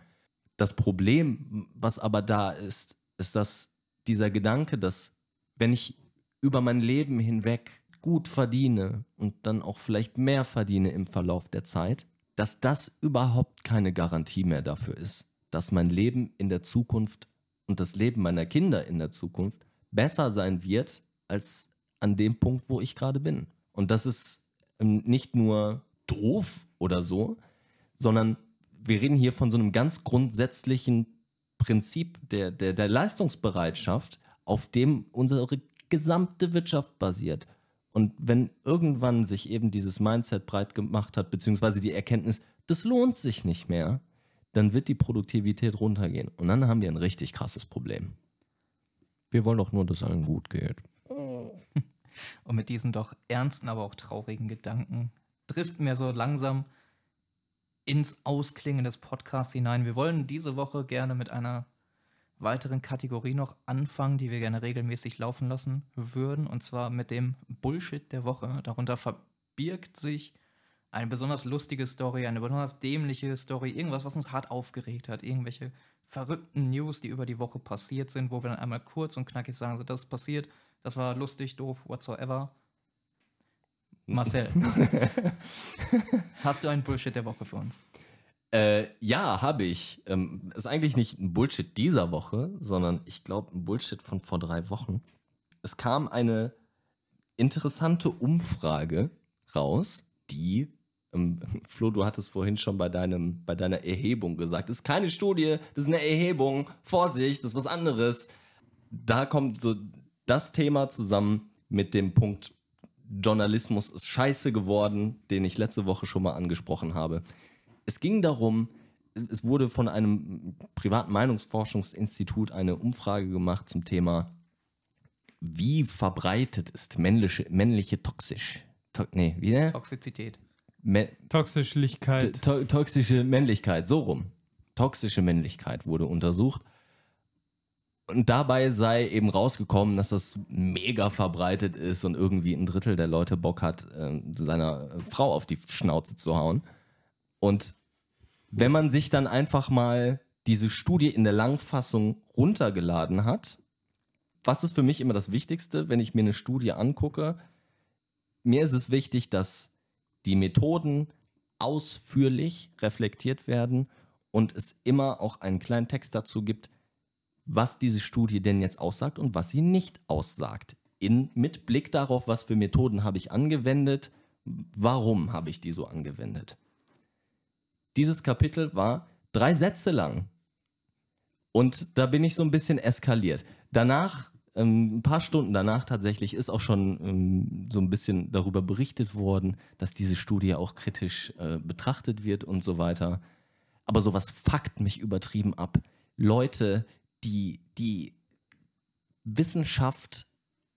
Das Problem, was aber da ist, ist, dass dieser Gedanke, dass wenn ich über mein Leben hinweg gut verdiene und dann auch vielleicht mehr verdiene im Verlauf der Zeit, dass das überhaupt keine Garantie mehr dafür ist, dass mein Leben in der Zukunft und das Leben meiner Kinder in der Zukunft besser sein wird als an dem Punkt, wo ich gerade bin. Und das ist ähm, nicht nur doof oder so, sondern wir reden hier von so einem ganz grundsätzlichen Prinzip der, der, der Leistungsbereitschaft, auf dem unsere gesamte Wirtschaft basiert. Und wenn irgendwann sich eben dieses Mindset breit gemacht hat, beziehungsweise die Erkenntnis, das lohnt sich nicht mehr, dann wird die Produktivität runtergehen. Und dann haben wir ein richtig krasses Problem. Wir wollen doch nur, dass allen gut geht. Und mit diesen doch ernsten, aber auch traurigen Gedanken driften wir so langsam ins Ausklingen des Podcasts hinein. Wir wollen diese Woche gerne mit einer weiteren Kategorie noch anfangen, die wir gerne regelmäßig laufen lassen würden, und zwar mit dem Bullshit der Woche. Darunter verbirgt sich eine besonders lustige Story, eine besonders dämliche Story, irgendwas, was uns hart aufgeregt hat, irgendwelche verrückten News, die über die Woche passiert sind, wo wir dann einmal kurz und knackig sagen, so, das ist passiert, das war lustig, doof, whatsoever. Marcel, hast du einen Bullshit der Woche für uns? Äh, ja, habe ich. Ähm, ist eigentlich nicht ein Bullshit dieser Woche, sondern ich glaube ein Bullshit von vor drei Wochen. Es kam eine interessante Umfrage raus, die, ähm, Flo, du hattest vorhin schon bei, deinem, bei deiner Erhebung gesagt, das ist keine Studie, das ist eine Erhebung, Vorsicht, das ist was anderes. Da kommt so das Thema zusammen mit dem Punkt Journalismus ist scheiße geworden, den ich letzte Woche schon mal angesprochen habe. Es ging darum, es wurde von einem privaten Meinungsforschungsinstitut eine Umfrage gemacht zum Thema, wie verbreitet ist männliche, männliche toxisch? To nee, wie ne? Toxizität. Me Toxischlichkeit. to toxische Männlichkeit, so rum. Toxische Männlichkeit wurde untersucht. Und dabei sei eben rausgekommen, dass das mega verbreitet ist und irgendwie ein Drittel der Leute Bock hat, äh, seiner Frau auf die Schnauze zu hauen. Und wenn man sich dann einfach mal diese Studie in der Langfassung runtergeladen hat, was ist für mich immer das Wichtigste, wenn ich mir eine Studie angucke? Mir ist es wichtig, dass die Methoden ausführlich reflektiert werden und es immer auch einen kleinen Text dazu gibt, was diese Studie denn jetzt aussagt und was sie nicht aussagt. In, mit Blick darauf, was für Methoden habe ich angewendet, warum habe ich die so angewendet. Dieses Kapitel war drei Sätze lang. Und da bin ich so ein bisschen eskaliert. Danach, ähm, ein paar Stunden danach tatsächlich, ist auch schon ähm, so ein bisschen darüber berichtet worden, dass diese Studie auch kritisch äh, betrachtet wird und so weiter. Aber sowas fuckt mich übertrieben ab. Leute, die, die Wissenschaft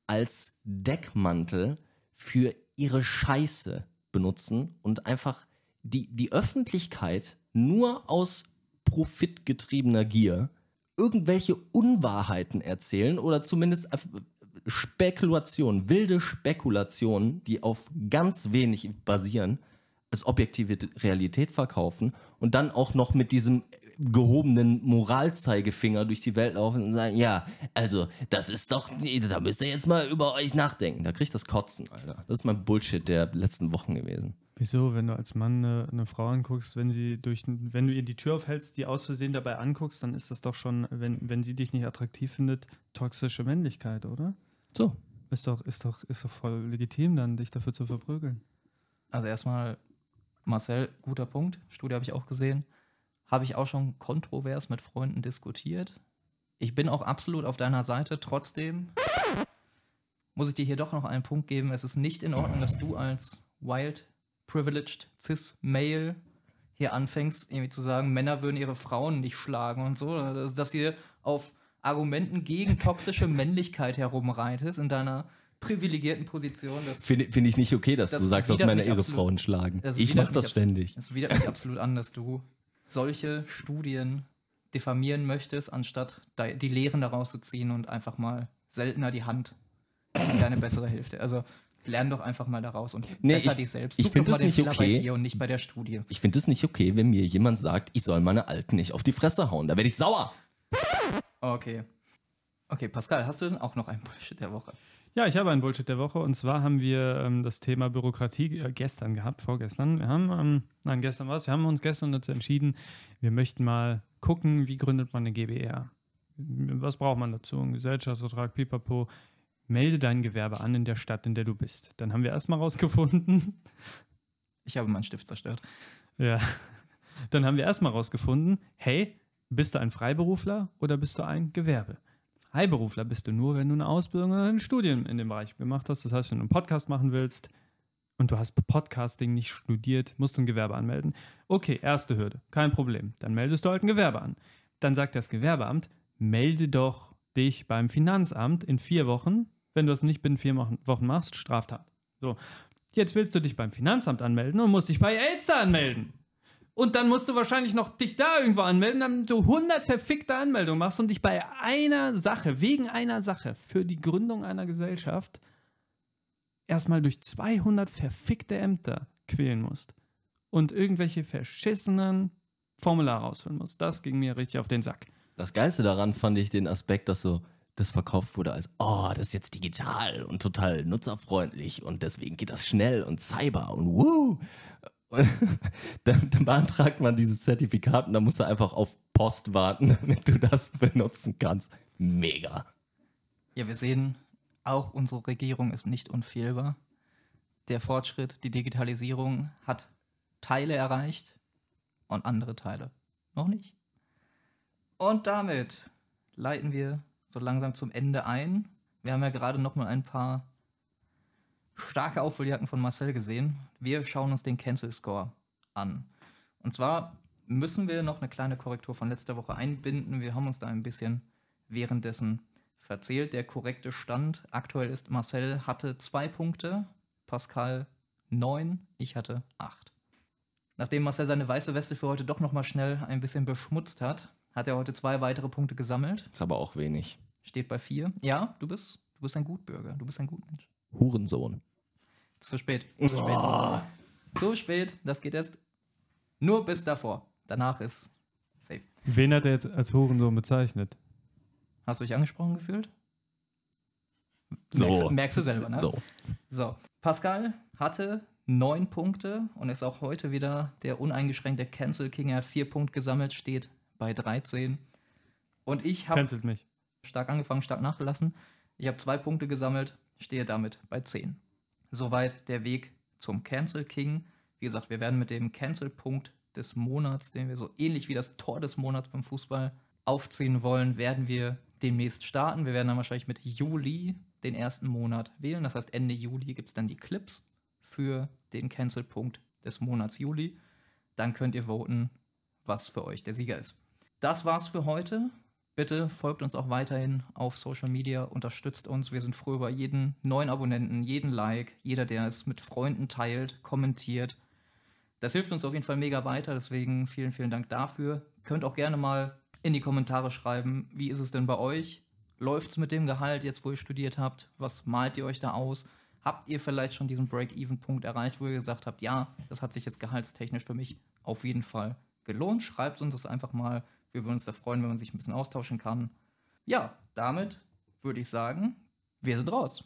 als Deckmantel für ihre Scheiße benutzen und einfach die, die Öffentlichkeit nur aus profitgetriebener Gier irgendwelche Unwahrheiten erzählen oder zumindest Spekulationen, wilde Spekulationen, die auf ganz wenig basieren, als objektive Realität verkaufen und dann auch noch mit diesem gehobenen Moralzeigefinger durch die Welt laufen und sagen, ja, also, das ist doch, da müsst ihr jetzt mal über euch nachdenken. Da kriegt das Kotzen, Alter. Das ist mein Bullshit der letzten Wochen gewesen. Wieso, wenn du als Mann eine, eine, Frau anguckst, wenn sie durch, wenn du ihr die Tür aufhältst, die aus Versehen dabei anguckst, dann ist das doch schon, wenn, wenn sie dich nicht attraktiv findet, toxische Männlichkeit, oder? So. Ist doch, ist doch, ist doch voll legitim, dann dich dafür zu verprügeln. Also erstmal, Marcel, guter Punkt. Studie habe ich auch gesehen. Habe ich auch schon kontrovers mit Freunden diskutiert. Ich bin auch absolut auf deiner Seite. Trotzdem muss ich dir hier doch noch einen Punkt geben. Es ist nicht in Ordnung, dass du als Wild Privileged Cis-Male hier anfängst, irgendwie zu sagen, Männer würden ihre Frauen nicht schlagen und so. Dass, dass ihr auf Argumenten gegen toxische Männlichkeit herumreitest in deiner privilegierten Position. Finde find ich nicht okay, dass das du sagst, dass Männer ihre Frauen schlagen. Ich mache das ständig. Das widert mich absolut an, dass du solche Studien diffamieren möchtest, anstatt die Lehren daraus zu ziehen und einfach mal seltener die Hand in deine bessere Hälfte. Also lern doch einfach mal daraus und nee, besser ich, dich selbst. Ich finde das nicht Fehler okay. bei dir und nicht bei der Studie. Ich finde es nicht okay, wenn mir jemand sagt, ich soll meine Alten nicht auf die Fresse hauen. Da werde ich sauer. Okay. Okay, Pascal, hast du denn auch noch ein Bullshit der Woche? Ja, ich habe ein Bullshit der Woche und zwar haben wir ähm, das Thema Bürokratie äh, gestern gehabt, vorgestern. Wir haben, ähm, nein, gestern war es, wir haben uns gestern dazu entschieden, wir möchten mal gucken, wie gründet man eine GBR. Was braucht man dazu? Ein Gesellschaftsvertrag, pipapo. Melde dein Gewerbe an in der Stadt, in der du bist. Dann haben wir erstmal rausgefunden. Ich habe meinen Stift zerstört. Ja. Dann haben wir erstmal rausgefunden, hey, bist du ein Freiberufler oder bist du ein Gewerbe? Freiberufler bist du nur, wenn du eine Ausbildung oder ein Studium in dem Bereich gemacht hast. Das heißt, wenn du einen Podcast machen willst und du hast Podcasting nicht studiert, musst du ein Gewerbe anmelden. Okay, erste Hürde, kein Problem. Dann meldest du halt ein Gewerbe an. Dann sagt das Gewerbeamt, melde doch dich beim Finanzamt in vier Wochen. Wenn du das nicht binnen vier Wochen machst, Straftat. So, jetzt willst du dich beim Finanzamt anmelden und musst dich bei Elster anmelden. Und dann musst du wahrscheinlich noch dich da irgendwo anmelden, damit du 100 verfickte Anmeldungen machst und dich bei einer Sache, wegen einer Sache, für die Gründung einer Gesellschaft erstmal durch 200 verfickte Ämter quälen musst. Und irgendwelche verschissenen Formulare ausfüllen musst. Das ging mir richtig auf den Sack. Das Geilste daran fand ich den Aspekt, dass so das verkauft wurde als, oh, das ist jetzt digital und total nutzerfreundlich und deswegen geht das schnell und cyber und woo. Und dann, dann, beantragt man dieses Zertifikat und dann musst du einfach auf Post warten, damit du das benutzen kannst. Mega. Ja, wir sehen, auch unsere Regierung ist nicht unfehlbar. Der Fortschritt, die Digitalisierung hat Teile erreicht und andere Teile noch nicht. Und damit leiten wir so langsam zum Ende ein. Wir haben ja gerade noch mal ein paar starke Aufholjacken von Marcel gesehen. Wir schauen uns den Cancel Score an. Und zwar müssen wir noch eine kleine Korrektur von letzter Woche einbinden. Wir haben uns da ein bisschen währenddessen verzählt. Der korrekte Stand aktuell ist, Marcel hatte zwei Punkte, Pascal neun, ich hatte acht. Nachdem Marcel seine weiße Weste für heute doch noch mal schnell ein bisschen beschmutzt hat, hat er heute zwei weitere Punkte gesammelt. Ist aber auch wenig. Steht bei vier. Ja, du bist, du bist ein Gutbürger, du bist ein Gutmensch. Hurensohn. Zu spät. Zu spät. Oh. Zu spät. Das geht erst nur bis davor. Danach ist safe. Wen hat er jetzt als Hurensohn bezeichnet? Hast du dich angesprochen gefühlt? So. Merkst, merkst du selber, ne? So. So. Pascal hatte neun Punkte und ist auch heute wieder der uneingeschränkte Cancel King. Er hat vier Punkte gesammelt, steht bei 13. Und ich habe stark angefangen, stark nachgelassen. Ich habe zwei Punkte gesammelt, stehe damit bei 10. Soweit der Weg zum Cancel King. Wie gesagt, wir werden mit dem Cancel-Punkt des Monats, den wir so ähnlich wie das Tor des Monats beim Fußball aufziehen wollen, werden wir demnächst starten. Wir werden dann wahrscheinlich mit Juli den ersten Monat wählen. Das heißt, Ende Juli gibt es dann die Clips für den Cancel-Punkt des Monats Juli. Dann könnt ihr voten, was für euch der Sieger ist. Das war's für heute. Bitte folgt uns auch weiterhin auf Social Media, unterstützt uns. Wir sind froh über jeden neuen Abonnenten, jeden Like, jeder, der es mit Freunden teilt, kommentiert. Das hilft uns auf jeden Fall mega weiter, deswegen vielen, vielen Dank dafür. Könnt auch gerne mal in die Kommentare schreiben, wie ist es denn bei euch? Läuft es mit dem Gehalt jetzt, wo ihr studiert habt? Was malt ihr euch da aus? Habt ihr vielleicht schon diesen Break-Even-Punkt erreicht, wo ihr gesagt habt, ja, das hat sich jetzt gehaltstechnisch für mich auf jeden Fall gelohnt? Schreibt uns das einfach mal wir würden uns da freuen, wenn man sich ein bisschen austauschen kann. Ja, damit würde ich sagen, wir sind raus.